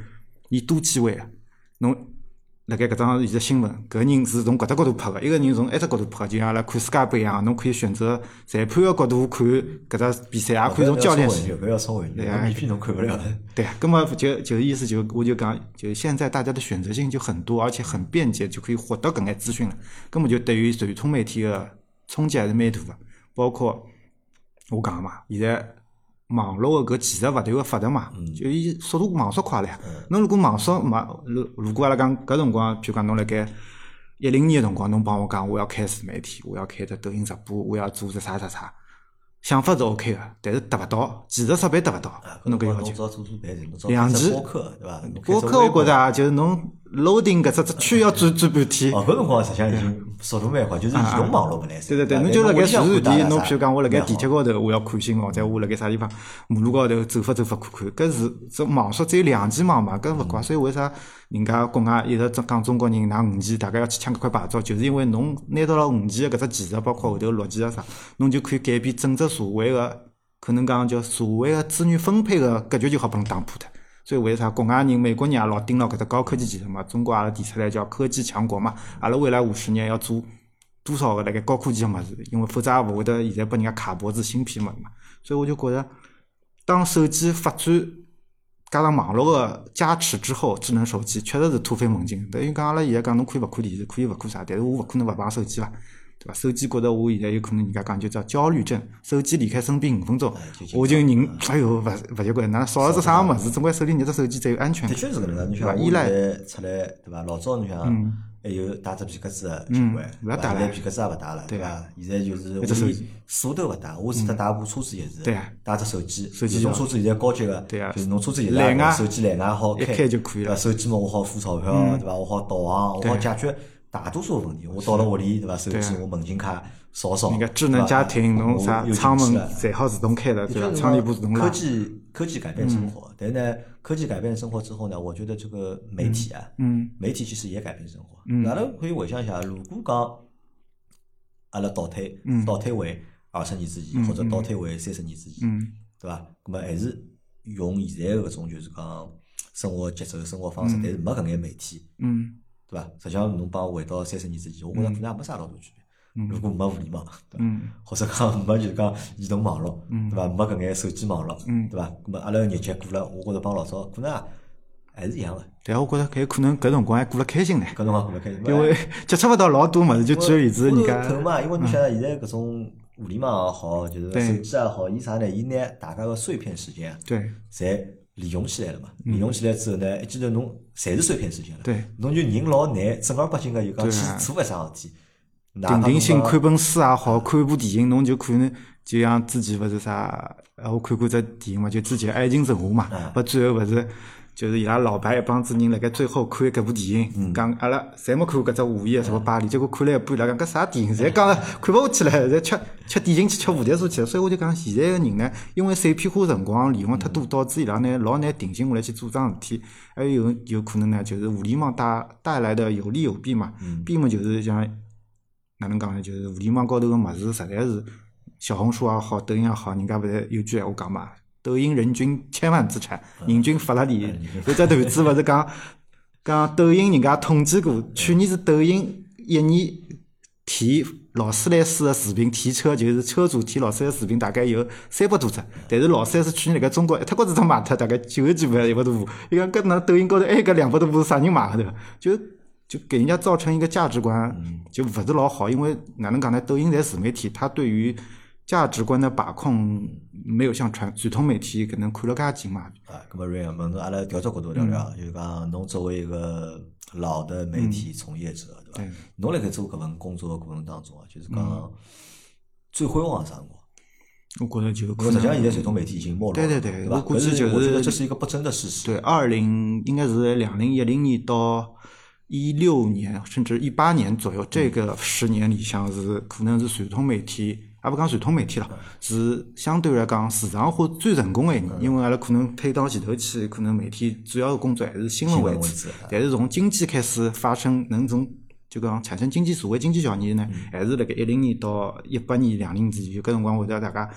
Speaker 2: 伊多机会啊，侬。辣盖搿张现在新闻，搿个人是从搿只角度拍个，一个人从埃只角度拍，就像阿拉看世界杯一样，侬可以选择裁判个角度看搿只比赛，也可以从教练。
Speaker 1: 搿要超对呀，免费侬看勿了。
Speaker 2: 对啊，根么就就意思就我就讲，就现在大家的选择性就很多，而且很便捷，就可以获得搿眼资讯了。根本就对于传统媒体个冲击还是蛮大个，包括我讲个嘛，现在网络个搿技术勿断个发达嘛，
Speaker 1: 嗯
Speaker 2: 就伊速度网速快了呀。侬如果网速网，如如果阿拉讲搿辰光，譬如讲侬辣盖一零年个辰光，侬帮我讲我要开自媒体，我要开只抖音直播，我要做只啥啥啥，想法是 OK 个，但是达勿到，技术设备达勿到
Speaker 1: 啊，
Speaker 2: 侬搿要求。两期
Speaker 1: 开只播客对伐？侬开
Speaker 2: 播客我觉着啊，就是侬 loading 搿只只区要转转半天。
Speaker 1: 哦，搿辰光实际上已经速度蛮快，就是移动网络勿来塞。
Speaker 2: 对对对，侬就辣盖
Speaker 1: 但
Speaker 2: 自然地，侬譬如讲，我辣盖地铁高头，我要看新闻，或者我辣盖啥地方马路高头走法走法看看，搿是这网速只有两 G 网嘛，搿勿怪。所以为啥人家国外一直讲中国人拿五 G，大家要去抢搿块牌照，就是因为侬拿到了五 G 个搿只技术，包括后头六 G 啊啥，侬就可以改变整只社会个可能讲叫社会个资源分配个格局就好拨侬打破脱。所以为啥国外人、美国人也老盯牢搿只高科技技术嘛？中国阿拉提出来叫科技强国嘛，阿拉未来五十年要做多少个辣盖高科技个物事，因为否则也勿会得现在拨人家卡脖子芯片物事嘛。所以我就觉着，当手机发展加上网络个加持之后，智能手机确实是突飞猛进。等于讲阿拉现在讲侬可以勿看电视，可以勿看啥，但是我勿可能勿碰手机伐？对伐？手机觉着我现在有可能人家讲就叫焦虑症，手机离开身边五分钟我就人哎哟勿勿习惯，哪少了只啥物事，总归手里捏只手机才有安全感
Speaker 1: 的
Speaker 2: 感。
Speaker 1: 确是搿能介，侬像
Speaker 2: 依赖。
Speaker 1: 出来对伐？老早侬像还有带只皮夹子个习惯，
Speaker 2: 勿要带了。
Speaker 1: 皮夹子也勿带了，对伐？现在就是
Speaker 2: 手
Speaker 1: 屋里锁都勿带，我除脱带部车子也是
Speaker 2: 对啊，
Speaker 1: 带只手机，
Speaker 2: 手机就
Speaker 1: 就是侬车子现在高级个，
Speaker 2: 对啊。
Speaker 1: 就是侬车子现在手机蓝牙好
Speaker 2: 一开就可以了？
Speaker 1: 手机嘛，我好付钞票，对伐？我好导航，我好解决大多数问题。我到了屋里，对伐？手机我门禁卡扫扫，
Speaker 2: 智能家庭，侬啥
Speaker 1: 有
Speaker 2: 窗门
Speaker 1: 进去了
Speaker 2: 侪好自动开了，对伐？自动拉。
Speaker 1: 科技科技改变生活，但是呢，科技改变生活之后呢，我觉得这个媒体啊，
Speaker 2: 嗯。
Speaker 1: 媒体其实也改变生活。
Speaker 2: 嗯。
Speaker 1: 阿拉可以回想一下，如果讲阿拉倒退，
Speaker 2: 嗯。
Speaker 1: 倒退回二十年之前，
Speaker 2: 嗯
Speaker 1: 或者倒退回三十年之前，
Speaker 2: 嗯。
Speaker 1: 对伐？那么还是用现在搿种就是讲生活节奏、生活方式，但是没搿眼媒体，
Speaker 2: 嗯
Speaker 1: 对伐？实际上侬帮我回到三十年之前，我觉着可能也没啥老大区别。如果没互联网，对伐？
Speaker 2: 嗯
Speaker 1: 或者讲没就是讲移动网络，
Speaker 2: 嗯
Speaker 1: 对伐？没搿眼手机网络，
Speaker 2: 嗯
Speaker 1: 对伐？咾么阿拉个日脚过了，我觉着帮老早可能也还是一样个。
Speaker 2: 对啊，我觉着搿有可能搿辰光还过了开心呢，
Speaker 1: 搿辰光过了开心，
Speaker 2: 因为接触勿到老多物事，就只有现在人
Speaker 1: 头
Speaker 2: 家
Speaker 1: 嘛，因为侬想现在搿种互联网也好，就是手机也好，伊啥呢？伊拿大家个碎片时间啊，
Speaker 2: 对
Speaker 1: 侪利用起来了嘛。利用起来之后呢，一记头侬侪是碎片时间了。
Speaker 2: 对，
Speaker 1: 侬就人老难正儿八经个就讲去做一桩事体。
Speaker 2: 定定心看本书也好，看部电影，侬就可能就像之前勿是啥，呃，我看过只电影嘛，就之前《爱情神话》嘛
Speaker 1: 嗯，
Speaker 2: 不最后勿是就是伊拉老白一帮子人辣盖最后看搿部电
Speaker 1: 嗯
Speaker 2: 影，讲阿拉侪没看过搿只午夜什么巴黎，结果看了一半，伊拉讲搿啥电影，侪讲了看勿下去了，侪吃吃点心去吃蝴蝶酥去了，所以我就讲现在个人呢，因为碎片化辰光利用太多，导致伊拉呢老难定心下来去做桩事体，还有有可能呢，就是互联网带带来的有利有弊嘛，弊嘛就是像。哪能讲呢？就是互联网高头个物事，实在是小红书也好，抖音也好，人家勿是有句闲话讲嘛？抖音人均千万资产，人均法拉利。有只投资勿是讲 讲抖音，人家统计过，去年是抖音一年提劳斯莱斯个视频提车，就是车主提劳斯莱斯视频，大概有三百多只。但是劳斯莱斯去年辣盖中国一脱高子只卖脱，大概九十几万一百多部。伊讲搿哪抖音高头还有搿两百多部是啥人买个头？就就给人家造成一个价值观就勿是老好，因为哪能讲呢？抖音在自媒体，它对于价值观的把控没有像传传统媒体可能看了介紧嘛。
Speaker 1: 啊，咁么瑞阳问侬，阿拉调只角度聊聊，
Speaker 2: 嗯
Speaker 1: 就是讲侬作为一个老的媒体从业者，对伐侬辣盖做搿份工作个过程当中啊，就是讲最辉煌个啥辰光？
Speaker 2: 我觉得就
Speaker 1: 因
Speaker 2: 可能
Speaker 1: 为实际上现在传统媒体已经没落了，
Speaker 2: 对对对
Speaker 1: 对？
Speaker 2: 我估计就是
Speaker 1: 这是一个不争的事实。
Speaker 2: 对二零应该是两零一零年到一六年甚至一八年左右，这个十年里向是可能是传统媒体，也勿讲传统媒体了，是相对来讲市场化最成功的一年。因为阿拉可能推到前头去，可能媒体主要个工作还是新闻为主但是从经济开始发生能从就讲产生经济社会经济效益呢，还是辣盖一零年到一八年两零年之间，搿辰光会得大家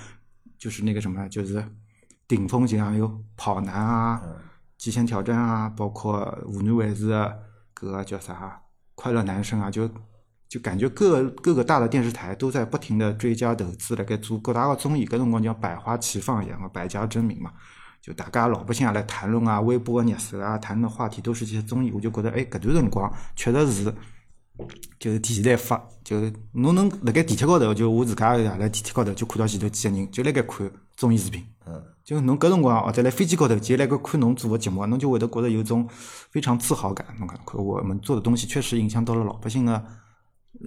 Speaker 2: 就是那个什么，就是顶峰期像有跑男啊、极限挑战啊，包括湖南卫视个搿个叫啥快乐男声啊，就就感觉各各个大的电视台都在不停的追加投资，辣盖做各大个综艺，搿辰光叫百花齐放一样个百家争鸣嘛。就大家老百姓也来谈论啊，微博、热搜啊，谈的话题都是些综艺，我就觉得，哎，搿段辰光确实是，就是电视台发，就是侬能辣盖地铁高头，就我自家也辣地铁高头就看到前头几个人就辣盖看综艺视频。
Speaker 1: 嗯，
Speaker 2: 就侬搿辰光或者辣飞机高头，就辣盖看侬做个节目，侬就会得觉得有种非常自豪感。侬看，看我们做的东西确实影响到了老百姓的，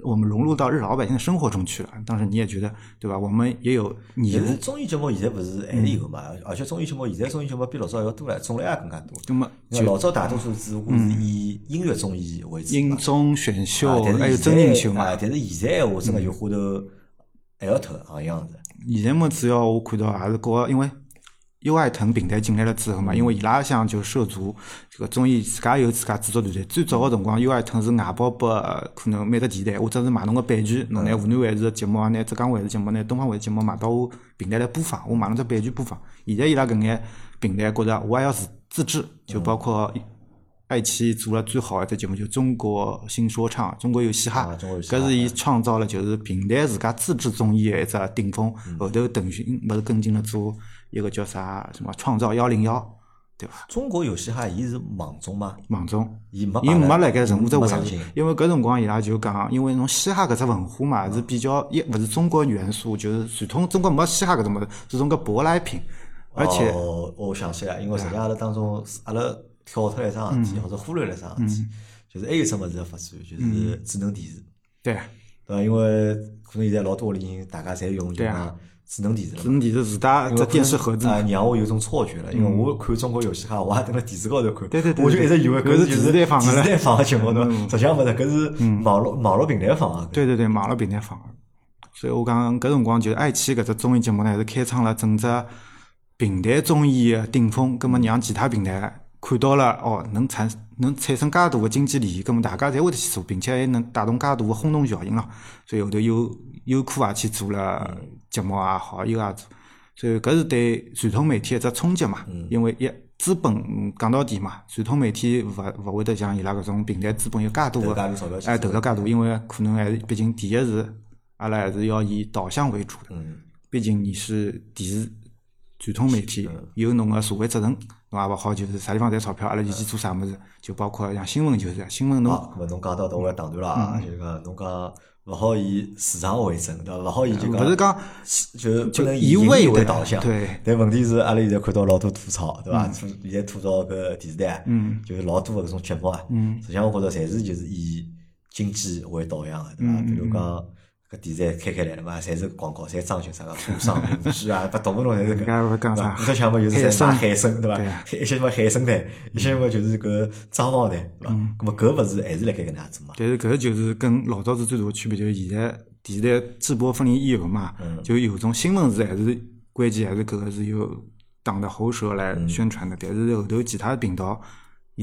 Speaker 2: 我们融入到日老百姓的生活中去了。当时你也觉得，对吧？我们也有义务
Speaker 1: 但是。综艺节目现在不是还是有嘛？而且综艺节目现在综艺节目比老早要多了，种类也更加多。
Speaker 2: 那么
Speaker 1: 老早大多数只不过是以音乐综艺为主
Speaker 2: 音，综选秀还有真人秀嘛
Speaker 1: 啊，但是现在闲话真个就花头还要脱行样子。
Speaker 2: 现在么，主要我看到还是搞，因为优爱腾平台进来了之后嘛，因为伊拉想就涉足这个综艺，自家有自家制作团队。最早个辰光，优爱腾是外包拨呃可能每个电台，或者是买侬个版权，侬拿湖南卫视个节目啊，拿浙江卫视节目，拿东方卫视节目买到我平台来播放，我买侬只版权播放。现在伊拉搿眼平台觉着我也要自自制，就包括爱奇艺做了最好一只节目，就中国新说唱、中国有嘻哈搿是伊创造了就是平台自家自制综艺的一只顶峰。后头腾讯勿是跟进了做一个叫啥什么创造幺零幺，对伐？
Speaker 1: 中国有嘻哈，伊是网综吗？
Speaker 2: 网综。
Speaker 1: 伊没
Speaker 2: 伊没辣盖任何只位置
Speaker 1: 上，
Speaker 2: 因为搿辰光伊拉就讲，因为侬嘻哈搿只文化嘛是比较一勿是中国元素，就是传统中国没嘻哈搿种物事，是种个舶来品，而且
Speaker 1: 哦，我想起来，因为实际上阿拉当中，阿拉跳脱了一桩事体，或者忽略了一桩事体，就是还有只物事要发展，就是智能电视，
Speaker 2: 对。
Speaker 1: 对伐？因为可能现在老多屋里人，大家侪用就
Speaker 2: 对啊。
Speaker 1: 讲智能电视了
Speaker 2: 智。能电视自带只电视盒子嘛
Speaker 1: 啊，让我有种错觉了，因为我看中国游戏哈，我还蹲辣电视高头看，
Speaker 2: 对对对
Speaker 1: 我就一直以为
Speaker 2: 搿是电视台放的。嘞
Speaker 1: 电视台放个节目对伐？实际上勿是，搿是网络网络平台放个。
Speaker 2: 对对对，网络平台放个。所以我讲搿辰光就是爱奇艺搿只综艺节目呢，是开创了整只平台综艺的顶峰，葛末让其他平台看到了哦，能产能产生介大的经济利益，葛末大家侪会得去做，并且还能带动介大的轰动效应咯。所以后头优优酷也去做了节目也好，优也做。所以搿是对传统媒体一只冲击嘛，因为一资本嗯讲到底嘛，传统媒体勿勿会得像伊拉搿种平台资本有介大个投入介大，因为可能还是毕竟第一是阿拉还是要以导向为主毕竟你是电视传统媒体，有侬个社会责任，侬也勿好就是啥地方赚钞票，阿拉就去做啥物事，就包括像新闻就是新闻侬
Speaker 1: 好，侬讲到到我要打断了啊，就是讲侬讲勿好以市场为准，对伐？勿好以就讲
Speaker 2: 勿是讲
Speaker 1: 就不能以盈为导向。
Speaker 2: 对。
Speaker 1: 但问题是，阿拉现在看到老多吐槽，对伐？吐现在吐槽搿电视台，
Speaker 2: 嗯，
Speaker 1: 就是老多个搿种节目啊，
Speaker 2: 嗯，
Speaker 1: 实际上我觉着侪是就是以经济为导向个，对伐？
Speaker 2: 嗯
Speaker 1: 比如讲搿电视台开开来了嘛，侪是广告，侪装修啥个工商名句啊，不动不动侪是搿。
Speaker 2: 人家勿讲啥
Speaker 1: 搿项目就是在卖海参，对伐？一些什么海参台，一些什么就是搿装潢台，对伐？咾么搿勿是还是辣盖搿能样子嘛？
Speaker 2: 但是搿就是跟老早子最大个区别，就是现在电视台直播分离以后嘛，
Speaker 1: 嗯
Speaker 2: 就有种新闻是还是关键还是搿个是由党的喉舌来
Speaker 1: 嗯
Speaker 2: 宣传的，但是后头其他频道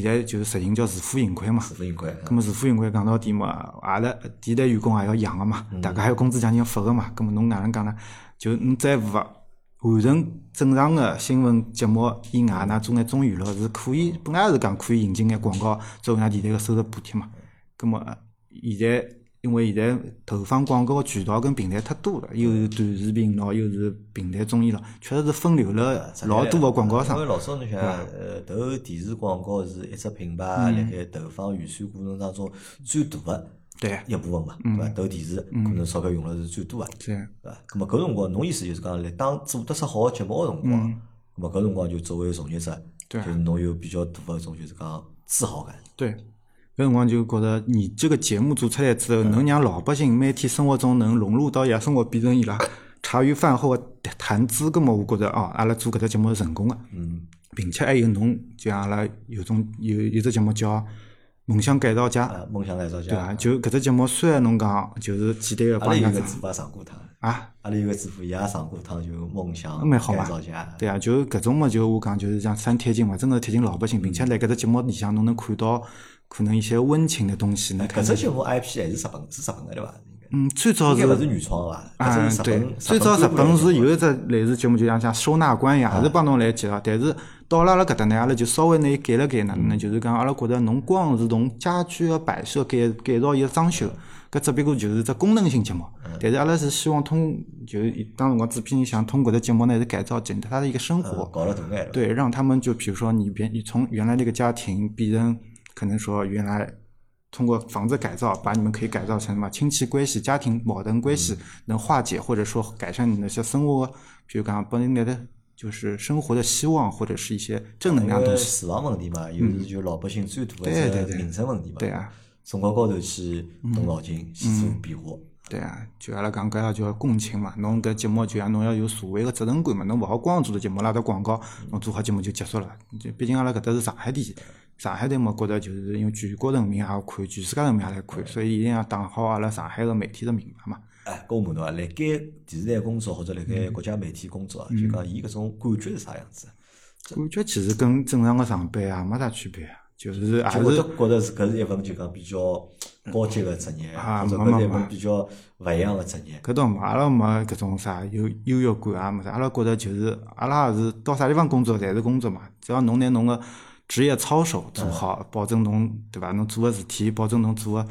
Speaker 2: 现在就是实行叫自负盈亏嘛。
Speaker 1: 自负盈亏。
Speaker 2: 咁么自负盈亏讲到底嘛，阿拉电台员工也要养个嘛，大家还有工资奖金要发个嘛，咁么侬哪能讲呢？就侬再勿完成正常个新闻节目以外，呢做眼综艺娱乐是可以，本来是讲可以引进眼广告作为㑚电台个收入补贴嘛。咁么呃现在因为现在投放广告个渠道跟平台太多了，又是短视频咯，又是平台综艺咯，确实是分流了老多个广告商。
Speaker 1: 因为。老早侬想，呃，投电视广告是一只品牌辣盖投放预算过程当中最大个
Speaker 2: 对，
Speaker 1: 一部分嘛，对伐？投电视可能钞票用了是最多个，
Speaker 2: 对，
Speaker 1: 对伐？咁么搿辰光，侬意思就是讲，辣当做得出好个节目个辰光，咁么搿辰光就作为从业者，就是侬有比较大个一种就是讲自豪感。
Speaker 2: 对，搿辰光就觉着你这个节目做出来之后，能让老百姓每天生活中能融入到伊拉生活，变成伊拉茶余饭后的谈资。葛么，我觉着哦，阿拉做搿只节目是成功个，
Speaker 1: 嗯，
Speaker 2: 并且还有侬，就像阿拉有种有有只节目叫《梦想改造家》，
Speaker 1: 梦想改造家
Speaker 2: 对伐？
Speaker 1: 家，
Speaker 2: 就搿只节目虽然侬讲就是简单个
Speaker 1: 阿拉
Speaker 2: 帮人家
Speaker 1: 有个主播上过趟，
Speaker 2: 啊，
Speaker 1: 阿拉有个主播伊也上过趟，就梦想
Speaker 2: 蛮好嘛
Speaker 1: 改造家，
Speaker 2: 对啊，就搿种么，就我讲就是像三贴近嘛，真个贴近老百姓，并且辣搿只节目里向侬能看到可能一些温情的东西，能看到。
Speaker 1: 搿只节目 IP 还是日本，是日本个对伐？
Speaker 2: 嗯，最早是
Speaker 1: 勿是原创伐？搿
Speaker 2: 啊
Speaker 1: 只是，日
Speaker 2: 对，最早日本是有一只类似节目，就像像收纳官一样，也是帮侬来介绍。但是到了阿拉搿搭呢，阿拉就稍微拿伊改了改，哪能呢？就是讲阿拉觉着侬光是从家居个摆设改改造伊个装修，搿只不过就是只功能性节目。但是阿拉是希望通，就是当辰光制片人想通过搿只节目呢，是改造整他的一个生活。
Speaker 1: 搞了大眼了。
Speaker 2: 对，让他们就比如说你变，你从原来那个家庭变成可能说原来通过房子改造，把你们可以改造成什么亲戚关系、家庭矛盾关系，能化解或者说改善你那些生活，比如讲帮你的就是生活的希望或者是一些正能量东西。
Speaker 1: 住房问题嘛，又是就老百姓最大的一个民生问题嘛。
Speaker 2: 对啊，
Speaker 1: 从高高头去动脑筋去做变化。
Speaker 2: 对啊，就阿拉讲搿叫共情嘛。侬搿节目就像侬要有社会个责任感嘛。侬勿好光做节目拉到广告，侬做好节目就结束了。就毕竟阿拉搿搭是上海电视，上海台嘛，觉得就是因为全国人民也要看，全世界人民也来看，所以一定要打好阿拉上海个媒体个名牌嘛。
Speaker 1: 哎，搿我问侬啊，辣盖电视台工作或者辣盖国家媒体工作，就讲伊搿种感觉是啥样子？
Speaker 2: 感觉其实跟正常个上班啊没啥区别啊。就是还是
Speaker 1: 觉得是搿是一份就讲比较高级个职业，或者搿是一份比较勿一样个职业。
Speaker 2: 搿倒没，阿拉没搿种啥优优越感啊，没啥。阿拉觉得就是阿拉也是到啥地方工作侪是工作嘛，只要侬拿侬个职业操守做好，保证侬对伐？侬做个事体，保证侬做个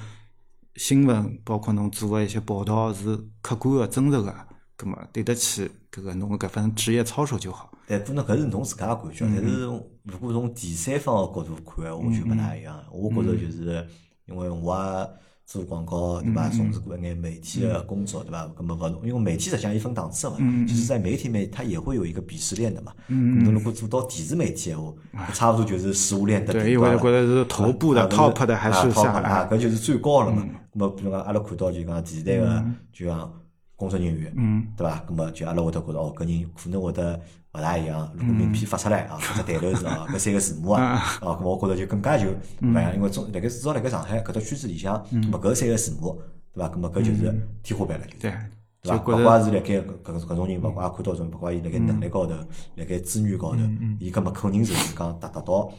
Speaker 2: 新闻，包括侬做个一些报道是客观个、真实个，葛末对得起搿个侬个搿份职业操守就好。
Speaker 1: 但可能搿是侬自家个感觉，但是如果从第三方个角度看，我就勿大一样。我觉着就是因为我也做广告，对伐？从事过一眼媒体个工作，对伐？搿么勿，因为媒体实际上一分档次嘛。其实，在媒体面，它也会有一个鄙视链的嘛。嗯侬如果做到电视媒体个话，差不多就是食物链的
Speaker 2: 对，因为觉得是头部的 top 的还是啥
Speaker 1: 啊？搿就是最高了嘛。咾么，比如讲，阿拉看到就讲电视台个，就讲工作人员，嗯对伐？那么，就阿拉会得觉着哦，搿人可能会得。勿大一样，如果名片发出来啊，搿只抬头是啊，搿三个字母啊，哦，搿我觉着就更加就勿一样，因为中辣盖至少辣盖上海搿只圈子里向，么搿三个字母，对伐？搿么搿就是天花板了，就对，对伐？勿管是辣盖搿搿搿种人，勿管也看到种，勿管伊辣盖能力高头，辣盖资源高头，伊搿么肯定是讲达达到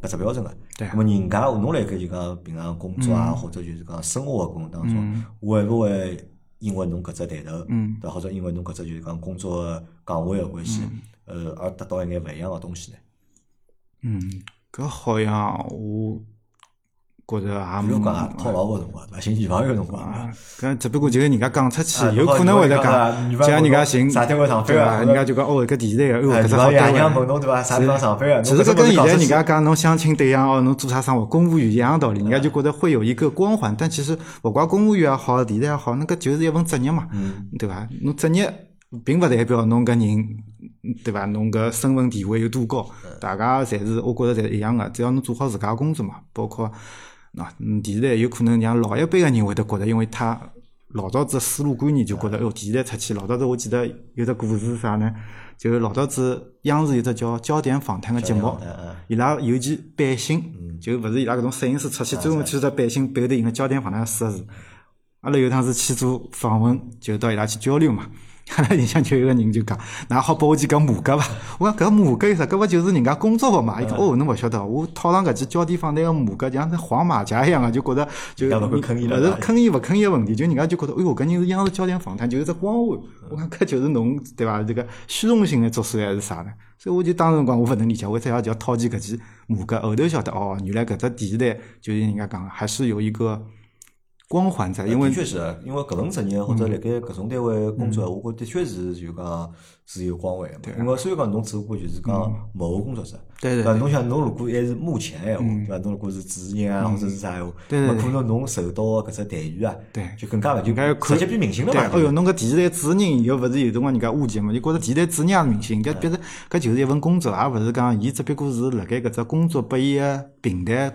Speaker 1: 搿只标准个。
Speaker 2: 对。
Speaker 1: 咾么人家侬辣盖就讲平常工作啊，或者就是讲生活个过程当中，会勿会因为侬搿只抬头，对，或者因为侬搿只就是讲工作岗位个关系？呃，而得到一眼勿一样个东西呢？
Speaker 2: 嗯，搿好像我觉着也
Speaker 1: 没。比如讲讨老婆辰光，对伐？寻女朋友辰光啊，
Speaker 2: 搿只不过就是人家讲出去，有可能会得讲，像人家寻
Speaker 1: 啥地方上班啊？
Speaker 2: 人家就讲哦，搿电视台个，哦，搿只好
Speaker 1: 单位。问侬对伐？啥地方上班啊？
Speaker 2: 其实搿跟现在人家讲侬相亲对象哦，侬做啥生活？公务员一样道理，人家就觉得会有一个光环。但其实勿怪公务员也好，电视台也好，那个就是一份职业嘛，对伐？侬职业。并勿代表侬搿人，对伐？侬搿身份地位有多高？大家侪是，我觉着侪一样个。只要侬做好自家工作嘛，包括喏，电视台有可能让老一辈个人会得觉着，因为他老早子思路观念就觉得，哦，电视台出去，老早子我记得有只故事是啥呢？就老早子央视有只叫焦点访谈个节目，伊拉尤其背心，就勿是伊拉搿种摄影师出去，专门去只背心背后头印个焦点访谈四个字。阿拉有趟是去做访问，就到伊拉去交流嘛。阿拉印象就有个人就讲，那好拨我几个马甲伐？我讲搿马甲有啥？搿勿就是人家工作服嘛？伊讲哦，侬勿晓得，我套上搿件焦点访谈个马甲，像那黄马甲一样个，就觉得就勿是坑伊勿坑伊个问题，就人家就觉得，哎哟，搿人是央视焦点访谈，就是只光环。我讲搿就是侬对伐？这个虚荣心的作祟还是啥呢？所以我就当辰光我勿能理解，为啥要叫套件搿件马甲？后头晓得哦，原来搿只电视台就是人家讲，还是有一个。光环在，因为
Speaker 1: 的确是，因为搿份职业或者辣盖搿种单位工作，我觉的确是就讲是有光环个。因为虽然讲侬只不过就是讲幕后工作者，
Speaker 2: 对对。
Speaker 1: 侬想侬如果还是幕前闲话，对伐？侬如果是主持人啊或者是啥闲话，那可能侬受到搿只待遇啊，
Speaker 2: 对，
Speaker 1: 就更加勿就直接变明星了
Speaker 2: 嘛。哎哟，侬搿电视台主持人又勿是有辰光人家误解嘛？就觉着电视台主持人也是明星，搿别是搿就是一份工作，也勿是讲伊只不过是辣盖搿只工作拨伊个平台，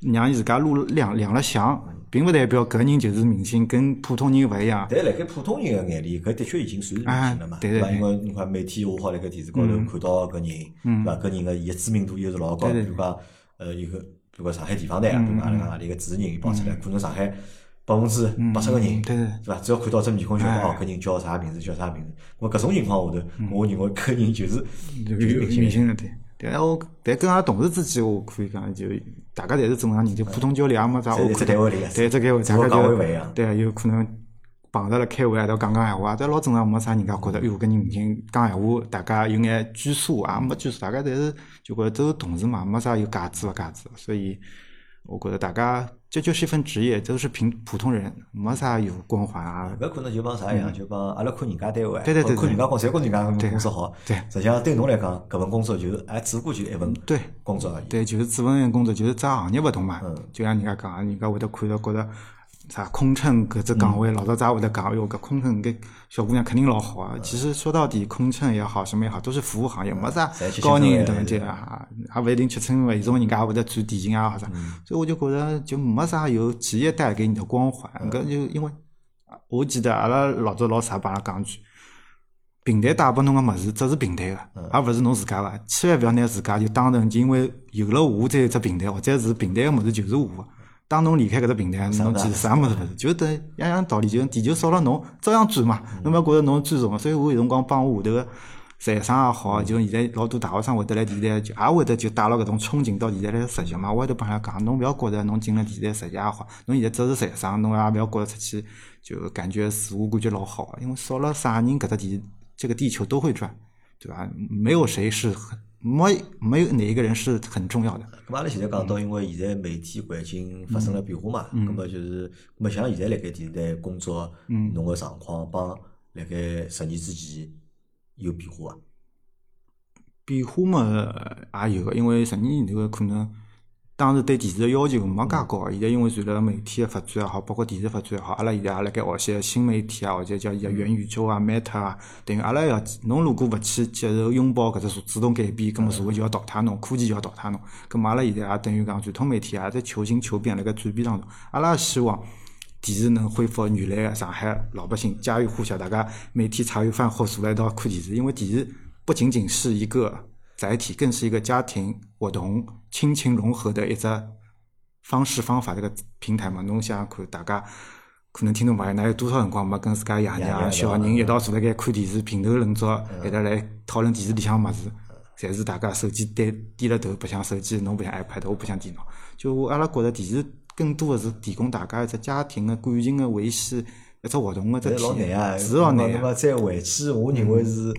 Speaker 2: 让伊自家路亮亮了相。并勿代表搿人就是明星，跟普通人勿一样。
Speaker 1: 但辣盖普通人个眼里，搿的确已经算是明星了嘛，对伐？因为你看每天我好辣盖电视高头看到搿人，对伐？搿人个伊个知名度又是老高。比如讲，呃，一个比如讲上海地方台，比如讲阿拉讲阿里个主持人一报出来，可能上海百分之八十个人，对伐？只要看到只面孔，就哦，搿人叫啥名字？叫啥名字？我搿种情况下头，我认为搿人就是
Speaker 2: 明星了，对。但我但跟阿拉同事之间，我可以讲就。大家侪是正常人，就普通交流也没啥。
Speaker 1: 在单位里
Speaker 2: 对，只单位，大家
Speaker 1: 就
Speaker 2: 对，有可能碰着了开会，还头讲讲闲话，但老正常，没啥人家觉得，哎哟，跟人明星讲闲话，大家有眼拘束，也没拘束，大家侪是就觉着都是同事嘛，没啥有架子勿架子，所以我觉着大家这就是一份职业，都是平普通人，没啥有光环啊。
Speaker 1: 搿可能就帮啥一样，就帮阿拉看人家单位，
Speaker 2: 对对对对
Speaker 1: 看人家公司，侪觉得人家公司好。
Speaker 2: 对
Speaker 1: 实际上对侬来讲，搿份工作就是还只不过就一份
Speaker 2: 对
Speaker 1: 工作而已。
Speaker 2: 对，就是只份工作，就是只行业勿同嘛。
Speaker 1: 嗯
Speaker 2: 就像人家讲，人家会得看到觉得啥空乘搿只岗位，老早子也会得讲，哟，搿空乘搿小姑娘肯定老好啊。其实说到底，空乘也好，什么也好，都是服务行业，没啥高人等级啊，也勿一定去乘位，有种人家也会得赚底薪啊，或者啥。所以我就觉着就没啥有企业带给你的光环，搿就因为我记得阿拉老早老师也帮阿拉讲句。平台带拨侬个物事，只是平台个，而勿是侬自家个。千万勿要拿自家就当成就因为有了我这一只平台，或者是平台个物事就是我个。当侬离开搿只平台，侬其实啥物事勿是，就等样样道理，就地球少了侬，照样转嘛。侬勿要觉着侬最重，所以我有辰光帮我下头个财商也好，就现在老多大学生会得来电台，就也会得就带牢搿种憧憬到现在来实习嘛。我会得帮伊拉讲，侬勿要觉着侬进了电台实习也好，侬现在只是财商，侬也勿要觉着出去就感觉自我感觉老好啊，因为少了啥人搿只地这个地球都会转，对吧？没有谁是很没没有哪一个人是很重要的。
Speaker 1: 咁阿拉现在讲到，因为现在媒体环境发生了变化嘛，咁么就是，咁么像现在辣盖电视台工作，侬个状况帮辣盖十年之前有变化伐？
Speaker 2: 变化嘛也有个，因为十年前头可能当时对电视的要求没介高，现在因为随着媒体的发展也好，包括电视发展也好，阿拉现在也辣盖学习新媒体啊，或者叫现在元宇宙啊、Meta 啊，等于阿拉要侬如果勿去接受拥抱搿只主动改变，葛末社会就要淘汰侬，科技就要淘汰侬。葛末阿拉现在也等于讲传统媒体也在求新求变辣盖转变当中，阿拉希望。电视能恢复原来个上海老百姓家喻户晓，大家每天茶余饭后坐辣一道看电视，因为电视不仅仅是一个载体，更是一个家庭活动、亲情融合的一只方式方法的一个平台嘛。侬想想看，大家可能听众朋友，哪有多少辰光没跟自家爷
Speaker 1: 爷娘
Speaker 2: 娘、小人一道坐辣盖看电视，评头论足，一道来讨论电视里向物事，侪是大家手机低低了头，白相手机，侬白相 iPad，我白相电脑。就我阿拉觉着电视更多的是提供大家一只家庭的感情的维系一只活动的只
Speaker 1: 但是老
Speaker 2: 体
Speaker 1: 难啊，
Speaker 2: 验，是老难啊。
Speaker 1: 那么再回去，我认为是，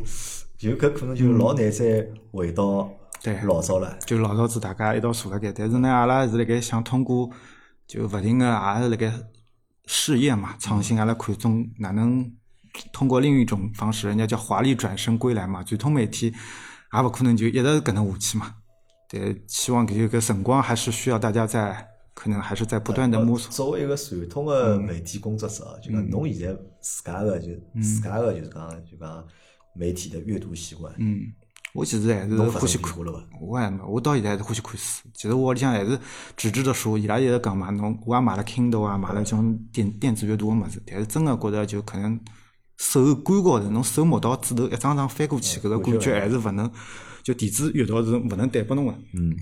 Speaker 1: 就搿可能就老难再回到
Speaker 2: 对
Speaker 1: 老早了。
Speaker 2: 就老早子大家一道坐辣盖，但是呢，阿拉是辣盖想通过就勿停个也是辣盖试验嘛，创新，阿拉看中哪能通过另一种方式，人家叫华丽转身归来嘛，传统媒体也勿可能就一直搿能下去嘛。对，希望搿个辰光还是需要大家在可能还是在不断的摸索。
Speaker 1: 作为一个传统的媒体工作者啊，就
Speaker 2: 嗯
Speaker 1: 讲侬现在自家个就自家个就是讲就讲媒体的阅读习惯，
Speaker 2: 嗯，我其实还是欢喜看
Speaker 1: 了伐？
Speaker 2: 我还没，我到现在还是欢喜看书。其实我屋里向还是纸质的书，伊拉一直讲嘛，侬我也买了 Kindle 啊，买了种电电子阅读个物事，但是真个觉着就可能手感高头，侬手摸到纸头一张张翻过去，搿个感觉还是勿能，就电子阅读是勿能带拨侬个。
Speaker 1: 嗯，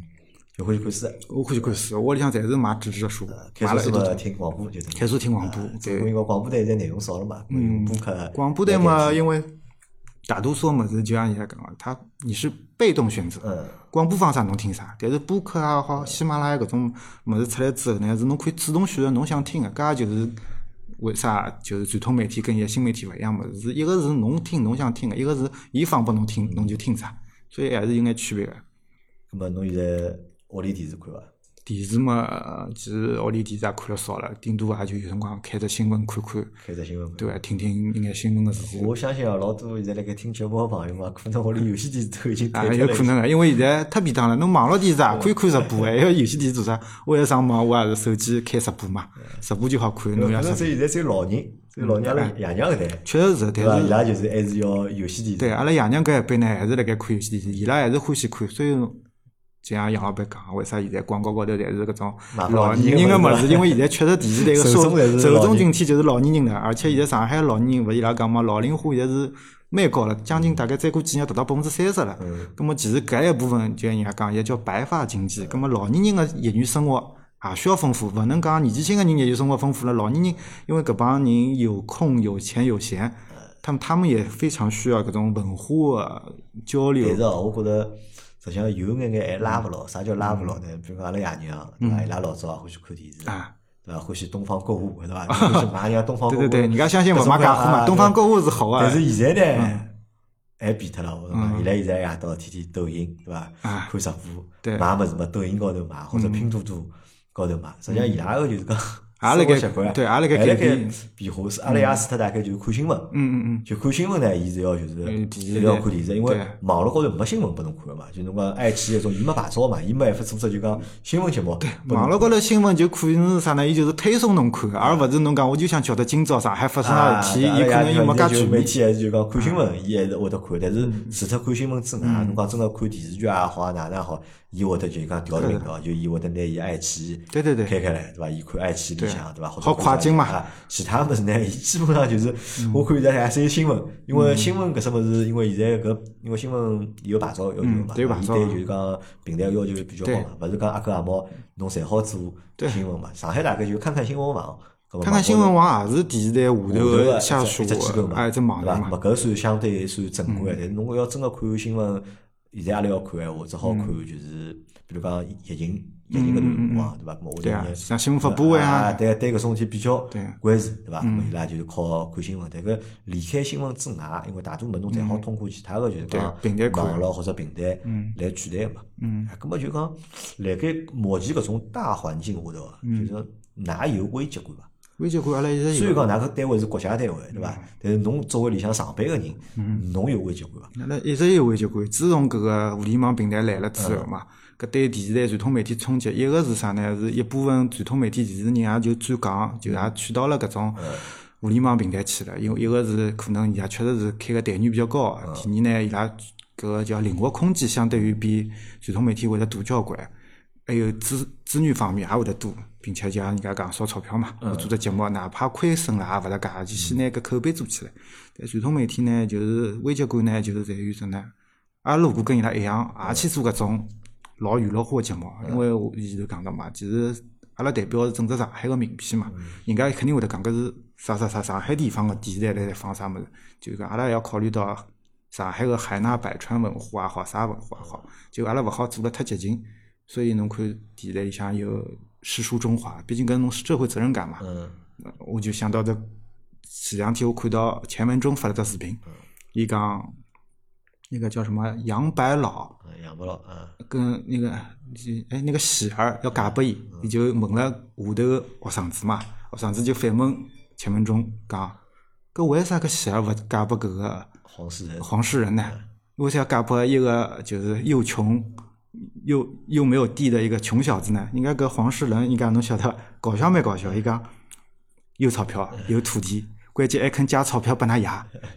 Speaker 1: 就欢喜看书。
Speaker 2: 我欢喜看书，我屋里向侪是买纸质的书，买了一大堆。
Speaker 1: 听广播就
Speaker 2: 开始听广播对
Speaker 1: 因为广播台现在内容少了嘛，嗯，播客
Speaker 2: 广播台嘛，因为大多数么子就像伊在讲个，它你是被动选择。
Speaker 1: 嗯，
Speaker 2: 广播放啥侬听啥，但是播客也好，喜马拉雅搿种么子出来之后呢，是侬可以主动选择侬想听个，搿也就是为啥就是传统媒体跟现在新媒体勿一样么子，是一个是侬听侬想听个，一个是伊放拨侬听侬就听啥，所以还是有眼区别个。
Speaker 1: 那么侬现在屋里电视看伐？
Speaker 2: 电视嘛，呃其实屋里电视也看了少了，顶多也就有辰光开着新闻看看，
Speaker 1: 开只新闻。
Speaker 2: 对伐？听听一眼新闻个事体。
Speaker 1: 我相信啊，老多现在辣盖听节目个朋友嘛，可能屋里游戏电视都已经
Speaker 2: 啊，
Speaker 1: 退脱了
Speaker 2: 有可能个，因为现在太便当了。侬网络电视也可以看直播，还要游戏电视做啥？我要上网，我也是手机开直播嘛，直播就好看。侬要
Speaker 1: 可能
Speaker 2: 是
Speaker 1: 只有现在只有老人，只有老娘阿拉爷娘搿代，
Speaker 2: 确实是？但是
Speaker 1: 伊拉就是还是要游戏电视。
Speaker 2: 对阿拉爷娘搿一辈呢，还是辣盖看游戏电视，伊拉还是欢喜看。所以就像杨老板讲，为啥现在广告高头侪是搿种老
Speaker 1: 年
Speaker 2: 年人个物事？
Speaker 1: 人的物事
Speaker 2: 因为现在确实电视台个受
Speaker 1: 受众
Speaker 2: 群体就是老年人了，而且现在上海老年人勿伊拉讲嘛，老龄化现在是蛮高了，将近大概再过几年达到百分之三十了。
Speaker 1: 嗯
Speaker 2: 咁么其实搿一部分就像人家讲，也叫白发经济。咁么老年人个业余生活也需要丰富，勿能讲年纪轻个人业余生活丰富了，老年人因为搿帮人有空、有钱、有闲，他们他们也非常需要搿种文化个交流
Speaker 1: 但。是哦，我觉着实际上有眼眼还拉勿牢。啥叫拉勿牢呢？比如讲阿拉爷娘，对伐？伊拉老早也欢喜看电视，对伐？欢喜东方购物，对伐？欢喜买人家东方购物。
Speaker 2: 对对对，人家相信勿买假货嘛，
Speaker 1: 啊
Speaker 2: 东方购物是好啊
Speaker 1: 但。是现在呢，还变脱了。我讲
Speaker 2: 嗯
Speaker 1: 伊拉现在夜到天天抖音，对伐？
Speaker 2: 啊
Speaker 1: 看直播，
Speaker 2: 对
Speaker 1: 买么子嘛，抖音高头买，或者拼多多高头买。实际上伊拉个就是讲。
Speaker 2: 也辣盖
Speaker 1: 习惯，
Speaker 2: 对，也辣盖
Speaker 1: 改
Speaker 2: 变。
Speaker 1: 变化是阿拉爷除脱大概就是看新闻，
Speaker 2: 嗯嗯嗯，
Speaker 1: 就看新闻呢，伊是要就是一定要看电视，因为网络高头没新闻拨侬看个嘛。就侬讲爱奇艺种，伊没牌照嘛，伊没办法组织就讲新闻节目。
Speaker 2: 对，网络高头新闻就可能是啥呢？伊就是推送侬看，而勿是侬讲我就想晓得今朝上海发生啥事体，伊可能又没介全
Speaker 1: 面。媒体还是就讲看新闻，伊还是会得看，但是除脱看新闻之外，侬讲真个看电视剧也好，哪能也好。伊会得就讲调频道，就伊会得拿伊爱奇艺
Speaker 2: 对对对
Speaker 1: 开开来，对伐？伊看爱奇艺里向，对伐？
Speaker 2: 好快进嘛。
Speaker 1: 其他物事呢，伊基本上就是，我看现在还是有新闻，因为新闻搿什物事，因为现在搿因为新闻有牌照要求嘛，伊对就是讲平台要求比较高嘛，勿是讲阿哥阿猫侬侪好做新闻嘛。上海大概就看看新闻网，
Speaker 2: 看看新闻网也是电视台下头个下
Speaker 1: 属只机构嘛，
Speaker 2: 只网
Speaker 1: 嘛。勿搿算相对算正规，但是侬要真个看新闻。现在阿拉要看闲话，只好看就是，比如讲疫情疫情搿段辰光，对伐？咾么我
Speaker 2: 对像新闻发布会啊，
Speaker 1: 对对搿种事体比较关注，对伐？咾伊拉就是靠看新闻。但搿离开新闻之外，因为大多物侬侪好通过其他个就是讲网络或者平台来取代嘛。嗯。咾么就讲，辣盖目前搿种大环境下头，就是哪有危机感伐？
Speaker 2: 危机感阿拉一直有。
Speaker 1: 虽然讲哪个单位是国家单位，对伐？但是侬作为里向上班个人，侬有危机感伐？
Speaker 2: 那一直有危机感。自从搿个互联网平台来了之后嘛，搿对电视台传统媒体冲击，一个是啥呢？是一部分传统媒体电视人也就转岗，就也去到了搿种互联网平台去了。因为一个是可能伊拉确实是开个待遇比较高，第二呢，伊拉搿个叫灵活空间，相对于比传统媒体会得大交关。还有资资源方面也会得多，并且像人家讲烧钞票嘛，我做只节目哪怕亏损了也勿搭界，就先拿个口碑做起来。但传统媒体呢，就是危机感呢，就是在于什呢？阿拉如果跟伊拉一样，也去做搿种老娱乐化节目，因为我前头讲到嘛，其实阿拉代表是整个上海个名片嘛，人家肯定会得讲搿是啥啥啥上海地方个电视台来放啥物事，就讲阿拉要考虑到上海个海纳百川文化也好，啥文化也好，就阿拉勿好做了太激进。所以侬看电视台里向有诗书中华，毕竟搿侬社会责任感嘛。嗯。我就想到这前两天我看到钱文忠发了个视频，伊讲那个叫什么杨白劳，
Speaker 1: 杨白劳，嗯，
Speaker 2: 跟那个哎那个喜儿要嫁拨伊，伊就问了下头学生子嘛，学生子就反问钱文忠讲，搿为啥搿喜儿勿嫁拨搿个
Speaker 1: 黄世仁？
Speaker 2: 黄世仁呢？为啥要嫁拨一个就是又穷？又又没有地的一个穷小子呢？应该搿黄世仁，应该侬晓得，搞笑没搞笑？伊讲有钞票，有土地，关键还肯借钞票拨㑚爷，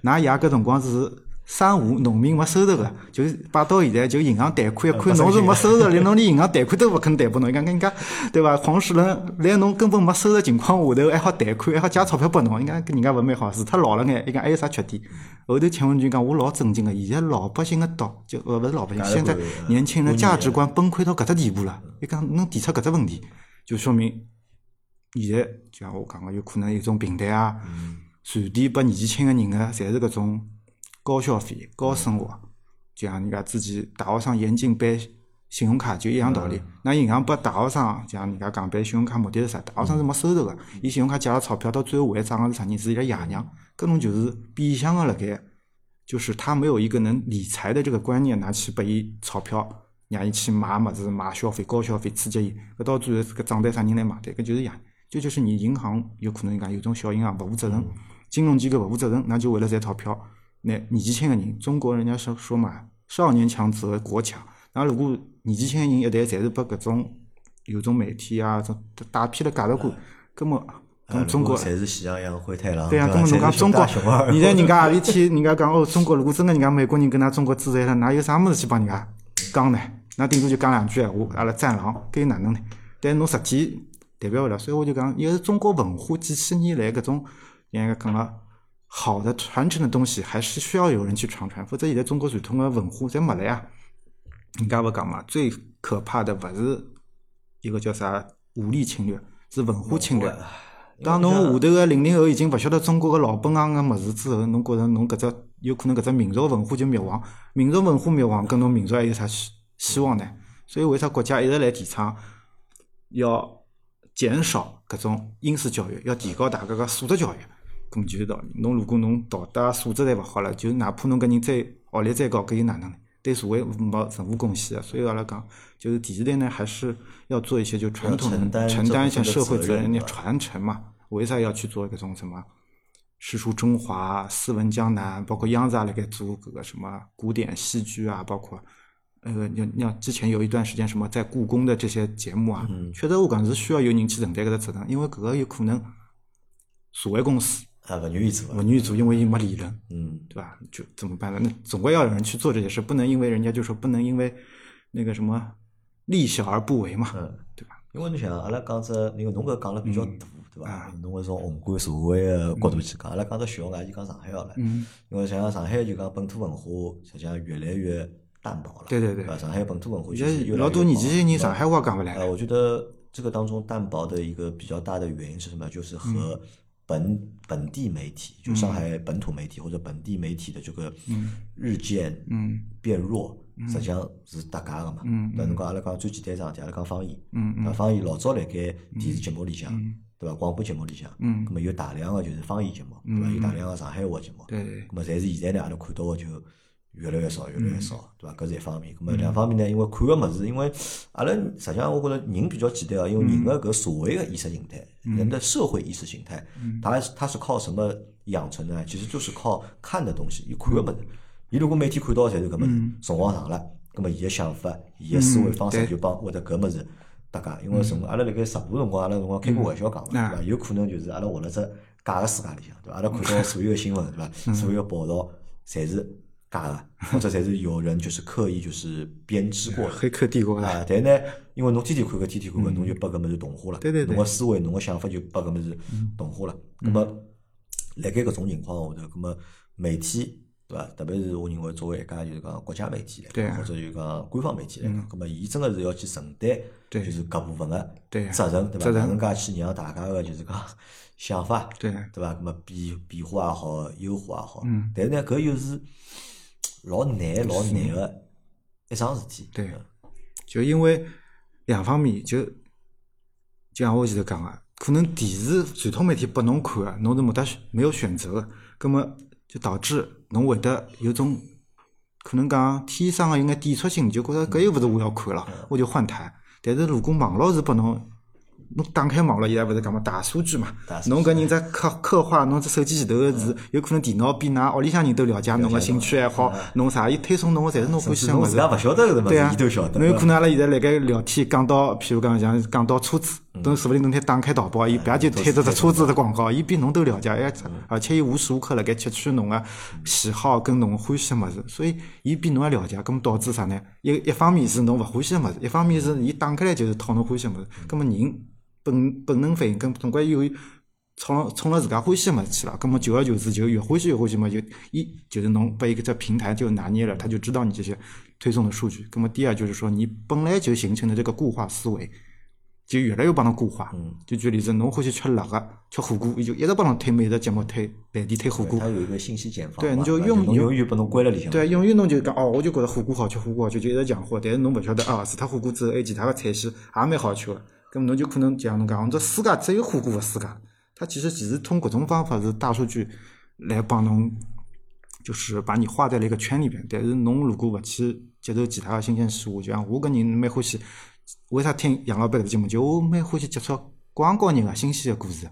Speaker 2: 㑚爷搿辰光是。散户、农民没收入个，就是摆到现在就银行贷款，一看侬是没收入，连侬连银行贷款都勿肯贷拨侬，伊讲人家对伐？黄世仁连侬根本没收入情况下头还好贷款，还好借钞票拨侬，应该跟人家勿蛮好，除脱老了眼，伊讲还有啥缺点？后头钱文军讲我老震惊个，现在老百姓个道就呃勿是老百姓，现在年轻人价值观崩溃到搿只地步了。伊讲侬提出搿只问题，就说明现在就像我讲个，有可能有种平台啊，传递拨年纪轻个人个，侪是搿种。高消费、高生活，就像人家自己大学生严禁办信用卡，就一样道理。那银行拨大学生，就像人家讲办信用卡目的是啥？大学生是没收入个，伊信用卡借了钞票，到最后还账个是啥人？是伊拉爷娘。搿种就是变相个辣盖，就是他没有一个能理财的这个观念，拿去拨伊钞票，让伊去买物事、买消费、高消费刺激伊。搿到最后搿账单啥人来买单？搿就是样。就就是你银行有可能讲有种小银行勿负责任，金融机构勿负责任，那就为了赚钞票。那年纪轻个人，中国人家说说嘛，少年强则国强。那如果年纪轻的人一旦侪是被搿种有种媒体啊，这大批的价值观，根本跟中国
Speaker 1: 侪是喜羊羊灰太狼。
Speaker 2: 对
Speaker 1: 啊，
Speaker 2: 根本侬讲中国，现在人家 何里天，人家讲哦，中国如果真个人家美国人跟㑚中国制裁了，哪有啥物事去帮人家讲呢？那顶多就讲两句闲话，阿拉战狼该哪能呢？但侬实际代表勿了，所以我就讲，一个是中国文化几千年来搿种，人家讲了。好的传承的东西还是需要有人去传传，否则现在中国传统的文化侪没了呀。人家勿讲嘛，最可怕的勿是一个叫啥武力侵略，是文化侵略。当侬下头个零零后已经勿晓得中国个老本行个物事之后，侬觉着侬搿只有可能搿只民族文化就灭亡，民族文化灭亡，跟侬民族还有啥希希望呢？所以为啥国家一直来提倡要减少搿种应试教育，要提高大家个素质教育？咁就是道理。侬如果侬道德素质侪勿好了，就哪怕侬搿人再学历再高，搿又哪能呢？对社会没任何贡献的。所以阿拉讲，就是电视台呢，还是要做一些就传统
Speaker 1: 承担
Speaker 2: 一些
Speaker 1: 这部分的
Speaker 2: 社会责任的传承嘛。为啥要去做搿种什么？诗书中华、斯文江南，包括央视也辣盖做搿个什么古典戏剧啊，包括呃，你你像之前有一段时间什么在故宫的这些节目啊，
Speaker 1: 嗯
Speaker 2: 确实我讲是需要有人去承担搿个责任，因为搿个有可能社会公司
Speaker 1: 啊，勿愿意做
Speaker 2: 勿，愿意做，因为伊没利润，
Speaker 1: 嗯，
Speaker 2: 对吧？就怎么办呢？那总归要有人去做这些事，不能因为人家就说不能因为那个什么利小而不为嘛，
Speaker 1: 嗯
Speaker 2: 对吧？
Speaker 1: 因为侬想，阿拉讲只，因为侬搿讲了比较大，对伐
Speaker 2: 啊？
Speaker 1: 侬搿从宏观社会个角度去讲，阿拉讲到小个就讲上海好了。
Speaker 2: 嗯，
Speaker 1: 因为像上海就讲本土文化，实际上越来越淡薄了。
Speaker 2: 对对对
Speaker 1: 吧？上海本土文化其
Speaker 2: 现在
Speaker 1: 实越越
Speaker 2: 老多年纪轻人上海话讲不来
Speaker 1: 呃，我觉得这个当中淡薄的一个比较大的原因是什么？就是和本本地媒体，就上海本土媒体或者本地媒体的这个日渐
Speaker 2: 嗯
Speaker 1: 变弱，实际上是搭界个嘛。
Speaker 2: 嗯
Speaker 1: 那侬讲阿拉讲最简单一桩事体，阿拉讲方言，
Speaker 2: 嗯
Speaker 1: 对伐？方言老早辣盖电视节目里向，对伐？广播节目里向，
Speaker 2: 嗯
Speaker 1: 咁么有大量的就是方言节目，对伐？有大量的上海话节目，
Speaker 2: 对对
Speaker 1: 咁么但是现在呢，阿拉看到的就越来越少，越来
Speaker 2: 嗯
Speaker 1: 越少，对伐？搿是一方面。咁么两方面呢，因为看个物事，因为阿拉实际上我觉着人比较简单啊，因为人个搿所谓个意识形态，人的社会意识形态，它它是靠什么养成呢？其实就是靠看的东西，伊看个物事。伊如果每天看到个侪是搿物事，辰光长了，咁么伊个想法、伊个思维方式就帮会得搿物事搭界。因为从阿拉辣盖直播辰光，阿拉辰光开过玩笑讲嘛，
Speaker 2: 啊
Speaker 1: 对伐？有可能就是阿拉活辣只假个世界里向，对伐？阿拉看到所有个新闻，对伐？所有个报道侪是假个，或者侪是有人就是刻意就是编织过的。
Speaker 2: 黑客帝国的，
Speaker 1: 啊，但呢，因为侬天天看搿，天天看搿，侬就把搿物事同化了。
Speaker 2: 对对对
Speaker 1: 侬个思维、侬个想法就把搿物事同化了。那么，辣盖搿种情况下头，那么媒体对伐？特别是我认为作为一家就是讲国家媒体来讲，或者就讲官方媒体来讲，那么伊真个是要去承担就是搿部分个责任，对伐？哪能介去让大家个就是讲想法，
Speaker 2: 对
Speaker 1: 对伐？那么变变化也好，优化也好，
Speaker 2: 嗯
Speaker 1: 但是呢，搿又是老难老难个一桩事体。
Speaker 2: 对就因为两方面，就就像我前头讲个，可能电视传统媒体拨侬看个，侬是没得选没有选择个，葛么就导致侬会得有种可能讲天生个有眼抵触性，就觉着搿又勿是我要看了，我就换台。但是如果网络是拨侬。侬打开网络，现在勿是讲嘛大数据嘛。侬搿人在刻刻画侬只手机前头个字，有可能电脑比㑚屋里向人都了解侬个兴趣爱好，侬啥，伊推送侬个侪是侬欢喜个物事
Speaker 1: 自。家勿晓得个物
Speaker 2: 对啊。侬有可能阿拉现在辣盖聊天，讲到譬如讲像讲到车子，等说不定侬天打开淘宝，伊啪就推着只车子的广告，伊比侬都了解，而而且伊无时无刻辣盖窃取侬个喜好跟侬欢喜个物事，所以伊比侬还了解，咁么导致啥呢？一一方面是侬勿欢喜个物事，一方面是伊打开来就是讨侬欢喜个物事，咁么人本本能反应跟总归有冲冲了自家欢喜个物事去了，咁么久而久之就越欢喜越欢喜嘛，就一就是侬被一个这平台就拿捏了，他就知道你这些推送的数据。咁么第二就是说，你本来就形成的这个固化思维，就越来越帮侬固化。
Speaker 1: 嗯
Speaker 2: 就举例子，侬欢喜吃辣个，吃火锅，伊就一直帮侬推美食节目推饭店推火锅
Speaker 1: 它。有一个信息茧房嘛，
Speaker 2: 对你就
Speaker 1: 永远把侬关了里向。
Speaker 2: 对，永远侬就讲哦，我就觉得火锅好吃，火锅好吃，就一直强化。但是侬勿晓得啊，除脱火锅之后，还有其他个菜系也蛮好吃个。咁么侬就可能像侬讲，这世界只有火锅个世界，它其实只是通过各种方法是大数据来帮侬，就是把你划在了一个圈里边。但是侬如果勿去接受其他个新鲜事物，就像我搿人蛮欢喜，为啥听杨老板搿个节目？就我蛮欢喜接触广告人个新鲜个故事。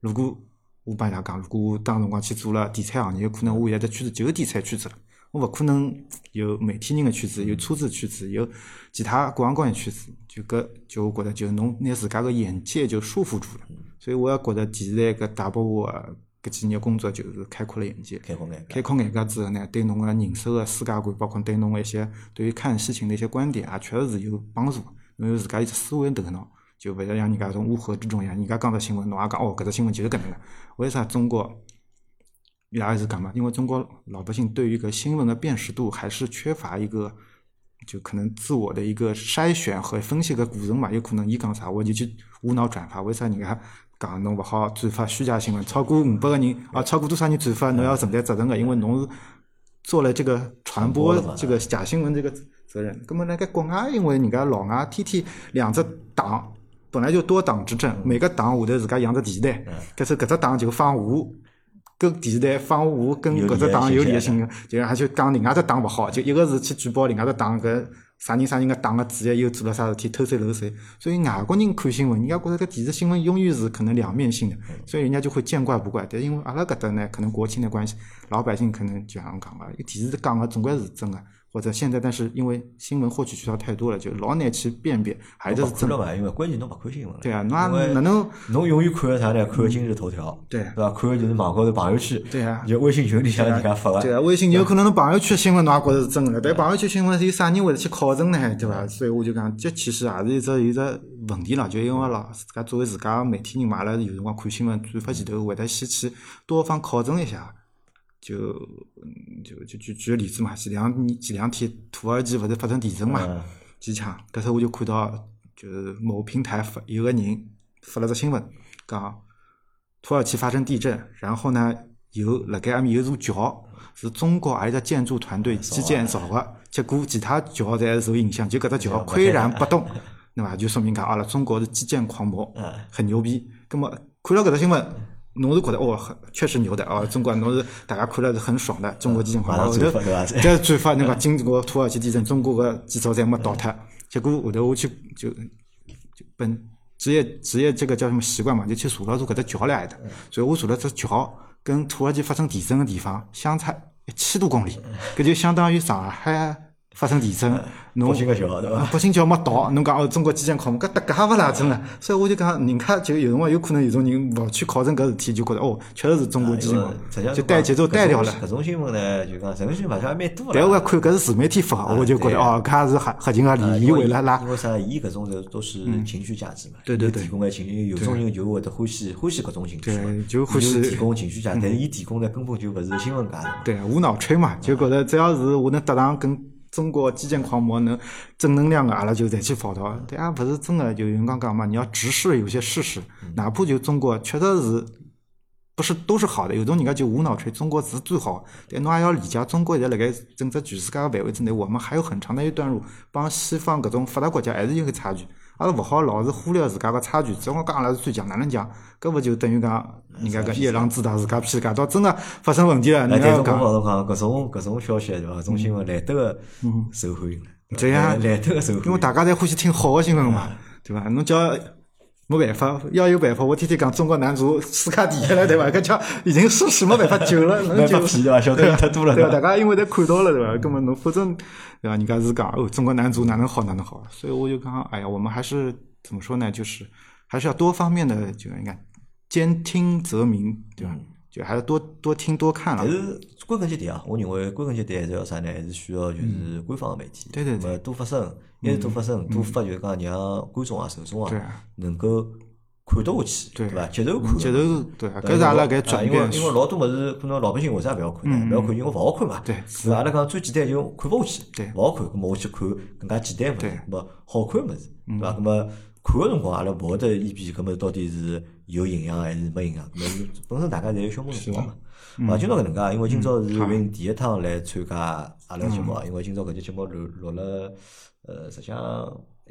Speaker 2: 如果我帮伊拉讲，如果我当辰光去做了地产行业，有可能我现在圈子就是地产圈子了。我勿可能有媒体人个圈子，有车子圈子，有其他各行各业圈子。就搿，就我觉得，就侬拿自家个眼界就束缚住了。所以我也觉着电视台搿带拨我个搿几年工作，就是开阔了眼界。
Speaker 1: 开阔眼界。
Speaker 2: 开阔眼界之后呢，对侬个人生个世界观，包括对侬个一些对于看事情的一些观点啊，确实是有帮助。侬有自家一只思维头脑，就勿要像人家从乌合之众一样，人家讲只新闻，侬也讲哦，搿只新闻就是搿能个。为啥中国伊还是讲嘛？因为中国老百姓对于一个新闻的辨识度还是缺乏一个，就可能自我的一个筛选和分析个过程嘛。有可能伊讲啥，我就去无脑转发。为啥人家讲侬勿好转发虚假新闻？超过五百个人啊，超过多少人转发，侬要承担责任个，因为侬是做了这个传播这个假新闻这个责任。那么那个国外，因为人家老外天天两只党本来就多党执政，每个党下头自家养只电视台，搿是搿只党就放话。跟电视台放话跟搿只党有利益
Speaker 1: 益
Speaker 2: 性个，就而且讲另外只党勿好，就一个是去举报另外只党搿啥人啥人个党个主席又做了啥事体偷税漏税，所以外国人看新闻，人家觉得搿电视新闻永远是可能两面性的，所以人家就会见怪不怪。但因为阿拉搿搭呢，可能国情的关系，老百姓可能就像讲个，电视讲个总归是真个。或者现在，但是因为新闻获取渠道太多了，就老难去辨别，还是真
Speaker 1: 勿看了嘛，因为关键侬勿看新闻了。
Speaker 2: 对啊，
Speaker 1: 因
Speaker 2: 那
Speaker 1: 为
Speaker 2: 哪能
Speaker 1: 侬永远看个啥呢？看个今日头条，
Speaker 2: 对
Speaker 1: 对伐？看个就是网高头朋友圈，
Speaker 2: 对啊
Speaker 1: 就微信群里向人家发个，
Speaker 2: 对啊，微信有可能侬朋友圈新闻侬也觉着是真个，但朋友圈新闻有啥人会得去考证呢？对伐？所以我就讲，这其实也是一只有一只问题了，就因为老自家作为自家媒体人嘛，阿拉有辰光看新闻转发前头会得先去多方考证一下。就嗯就就举举个例子嘛，前两年前两天土耳其勿是发生地震嘛，
Speaker 1: 嗯
Speaker 2: 机场，搿时候我就看到就是某平台发有个人发了只新闻，讲土耳其发生地震，然后呢有辣盖埃面有座桥是中国何里只建筑团队基建造个，结果其他桥侪受影响，就搿只桥岿然不动，对伐？就说明讲阿拉中国是基建狂魔，很牛逼。葛末看到搿只新闻。侬是觉得哦，确实牛的哦，中国侬是大家看了是很爽的，中国基建狂魔。
Speaker 1: 马上
Speaker 2: 后头再转发那个经过土耳其地震，中国个建筑侪没倒塌。结果后头我去就就本职业职业这个叫什么习惯嘛，就去查了查搿只桥来的。所以我查了这桥跟土耳其发生地震的地方相差一千多公里，搿就相当于上海发生地震，侬
Speaker 1: 北京个桥对伐
Speaker 2: 啊北京桥没倒，侬讲哦中国基建狂魔，搿搭界勿啦真个。所以我就讲，人家就有辰光有可能有种人勿去考证搿事体，就觉得哦，确实是中国基建狂魔，
Speaker 1: 实际上
Speaker 2: 就带节奏带掉了。
Speaker 1: 搿种新闻呢，就讲这种新闻还蛮多的。
Speaker 2: 但我看搿是自媒体发的，我就觉着哦，搿也是合合情合理，伊
Speaker 1: 为
Speaker 2: 为了拉
Speaker 1: 因为啥？伊搿种都都是情绪价值嘛，
Speaker 2: 对对对
Speaker 1: 提供个情绪，有种人就会得欢喜欢喜搿种情绪嘛，
Speaker 2: 对就欢喜
Speaker 1: 伊提供情绪价值，但是伊提供的根本就勿是新闻价值嘛。
Speaker 2: 对无脑吹嘛，就觉着只要是我能搭上跟中国基建狂魔能正能量的，阿拉就再去报道。但啊勿是真的，就云刚讲嘛，你要直视有些事实，哪怕就中国确实是。不是都是好的，有种人家就无脑吹中国是最好，但侬也要理解，中国现在辣盖整个全世界的范围之内，我们还有很长的一段路，帮西方各种发达国家还是有个差距。阿拉勿好老是忽略自家个差距，只我讲阿拉是最强，哪能讲？搿勿就等于讲人家搿夜郎自大自家骗自家，到真个发生问题了，
Speaker 1: 哎，
Speaker 2: 人家要讲
Speaker 1: 但是我讲，搿种搿种消息对伐？搿种新闻难得个受欢迎了，
Speaker 2: 对呀
Speaker 1: 难得个受欢迎。
Speaker 2: 因为大家侪欢喜听好个新闻嘛，对伐？侬叫没办法，要有办法。我天天讲中国男足世界第一了，对伐？搿叫已经事实没办法救了，能救
Speaker 1: 没法骗对伐？晓得
Speaker 2: 对
Speaker 1: 太多了
Speaker 2: 对伐？大家因为侪看到了，对伐？根本侬反正对伐？人家是讲哦，中国男足哪能好哪能好，所以我就讲，哎呀，我们还是怎么说呢？就是还是要多方面的，就你看兼听则明，对伐？就还是多多听多看了
Speaker 1: 但。是归根结底啊，我认为归根结底还是要啥呢？还是需要就是官方的媒体，
Speaker 2: 对对对
Speaker 1: 多发声，一是多发声，多发就是讲让观众啊、受众啊能够看得下去，
Speaker 2: 对
Speaker 1: 对伐？接受看，
Speaker 2: 接受对啊，
Speaker 1: 对
Speaker 2: 搿是阿拉搿
Speaker 1: 啊
Speaker 2: 转
Speaker 1: 因为因为老多物事可能老百姓为啥勿要看呢？勿要看，因为勿好看嘛。
Speaker 2: 对
Speaker 1: 是？阿拉讲最简单就看勿下去，
Speaker 2: 对
Speaker 1: 勿好看，咁么我去看更加简单物
Speaker 2: 对
Speaker 1: 事，咁么好看物事，对伐？咁么看个辰光，阿拉勿会得一比搿么到底是有营养还是没营养？咁么本身大家侪有消磨辰光嘛。啊，今朝搿能介，因为今朝是云第一趟来参加阿拉节目，因为今朝搿节节目录录了，呃，实际上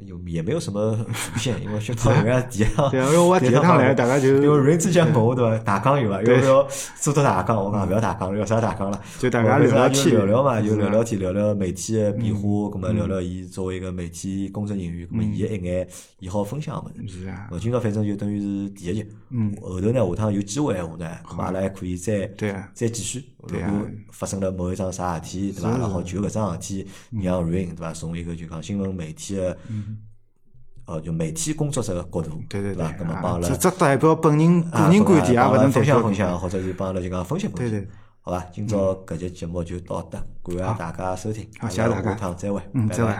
Speaker 1: 有也没有什么主线，因为宣涛 人家第一趟，
Speaker 2: 对啊因为我第一趟来大家就
Speaker 1: 因为瑞之前问我对伐，大纲有伐？要不要做到大纲？我讲勿要大纲了，要啥大纲了？
Speaker 2: 就大家
Speaker 1: 就
Speaker 2: 聊聊天
Speaker 1: 聊聊嘛，就聊聊天，聊聊媒体的变化，咁么聊聊伊作为一个媒体工作人员，咁么伊的一眼伊好分享个物事。
Speaker 2: 是啊，
Speaker 1: 我今朝反正就等于是第一集，
Speaker 2: 嗯
Speaker 1: 后头呢下趟有机会闲话呢，咁么阿拉还可以再
Speaker 2: 对啊
Speaker 1: 再继续。如果发生了某一桩啥事体，对伐？然后就搿桩事体让 Rain 对伐？从一个就讲新闻媒体的，呃，就媒体工作者的角度，
Speaker 2: 嗯对对
Speaker 1: 对伐？咁么
Speaker 2: 啊
Speaker 1: 帮阿拉
Speaker 2: 这这代表本人个
Speaker 1: 啊
Speaker 2: 人观点，也
Speaker 1: 帮阿拉
Speaker 2: 勿能
Speaker 1: 分享分享，或者是帮阿拉就讲分析分析。
Speaker 2: 对对，
Speaker 1: 好吧，今朝搿节节目就到这，感谢大家收听，
Speaker 2: 好谢谢大家
Speaker 1: 下趟再会，
Speaker 2: 嗯，再会。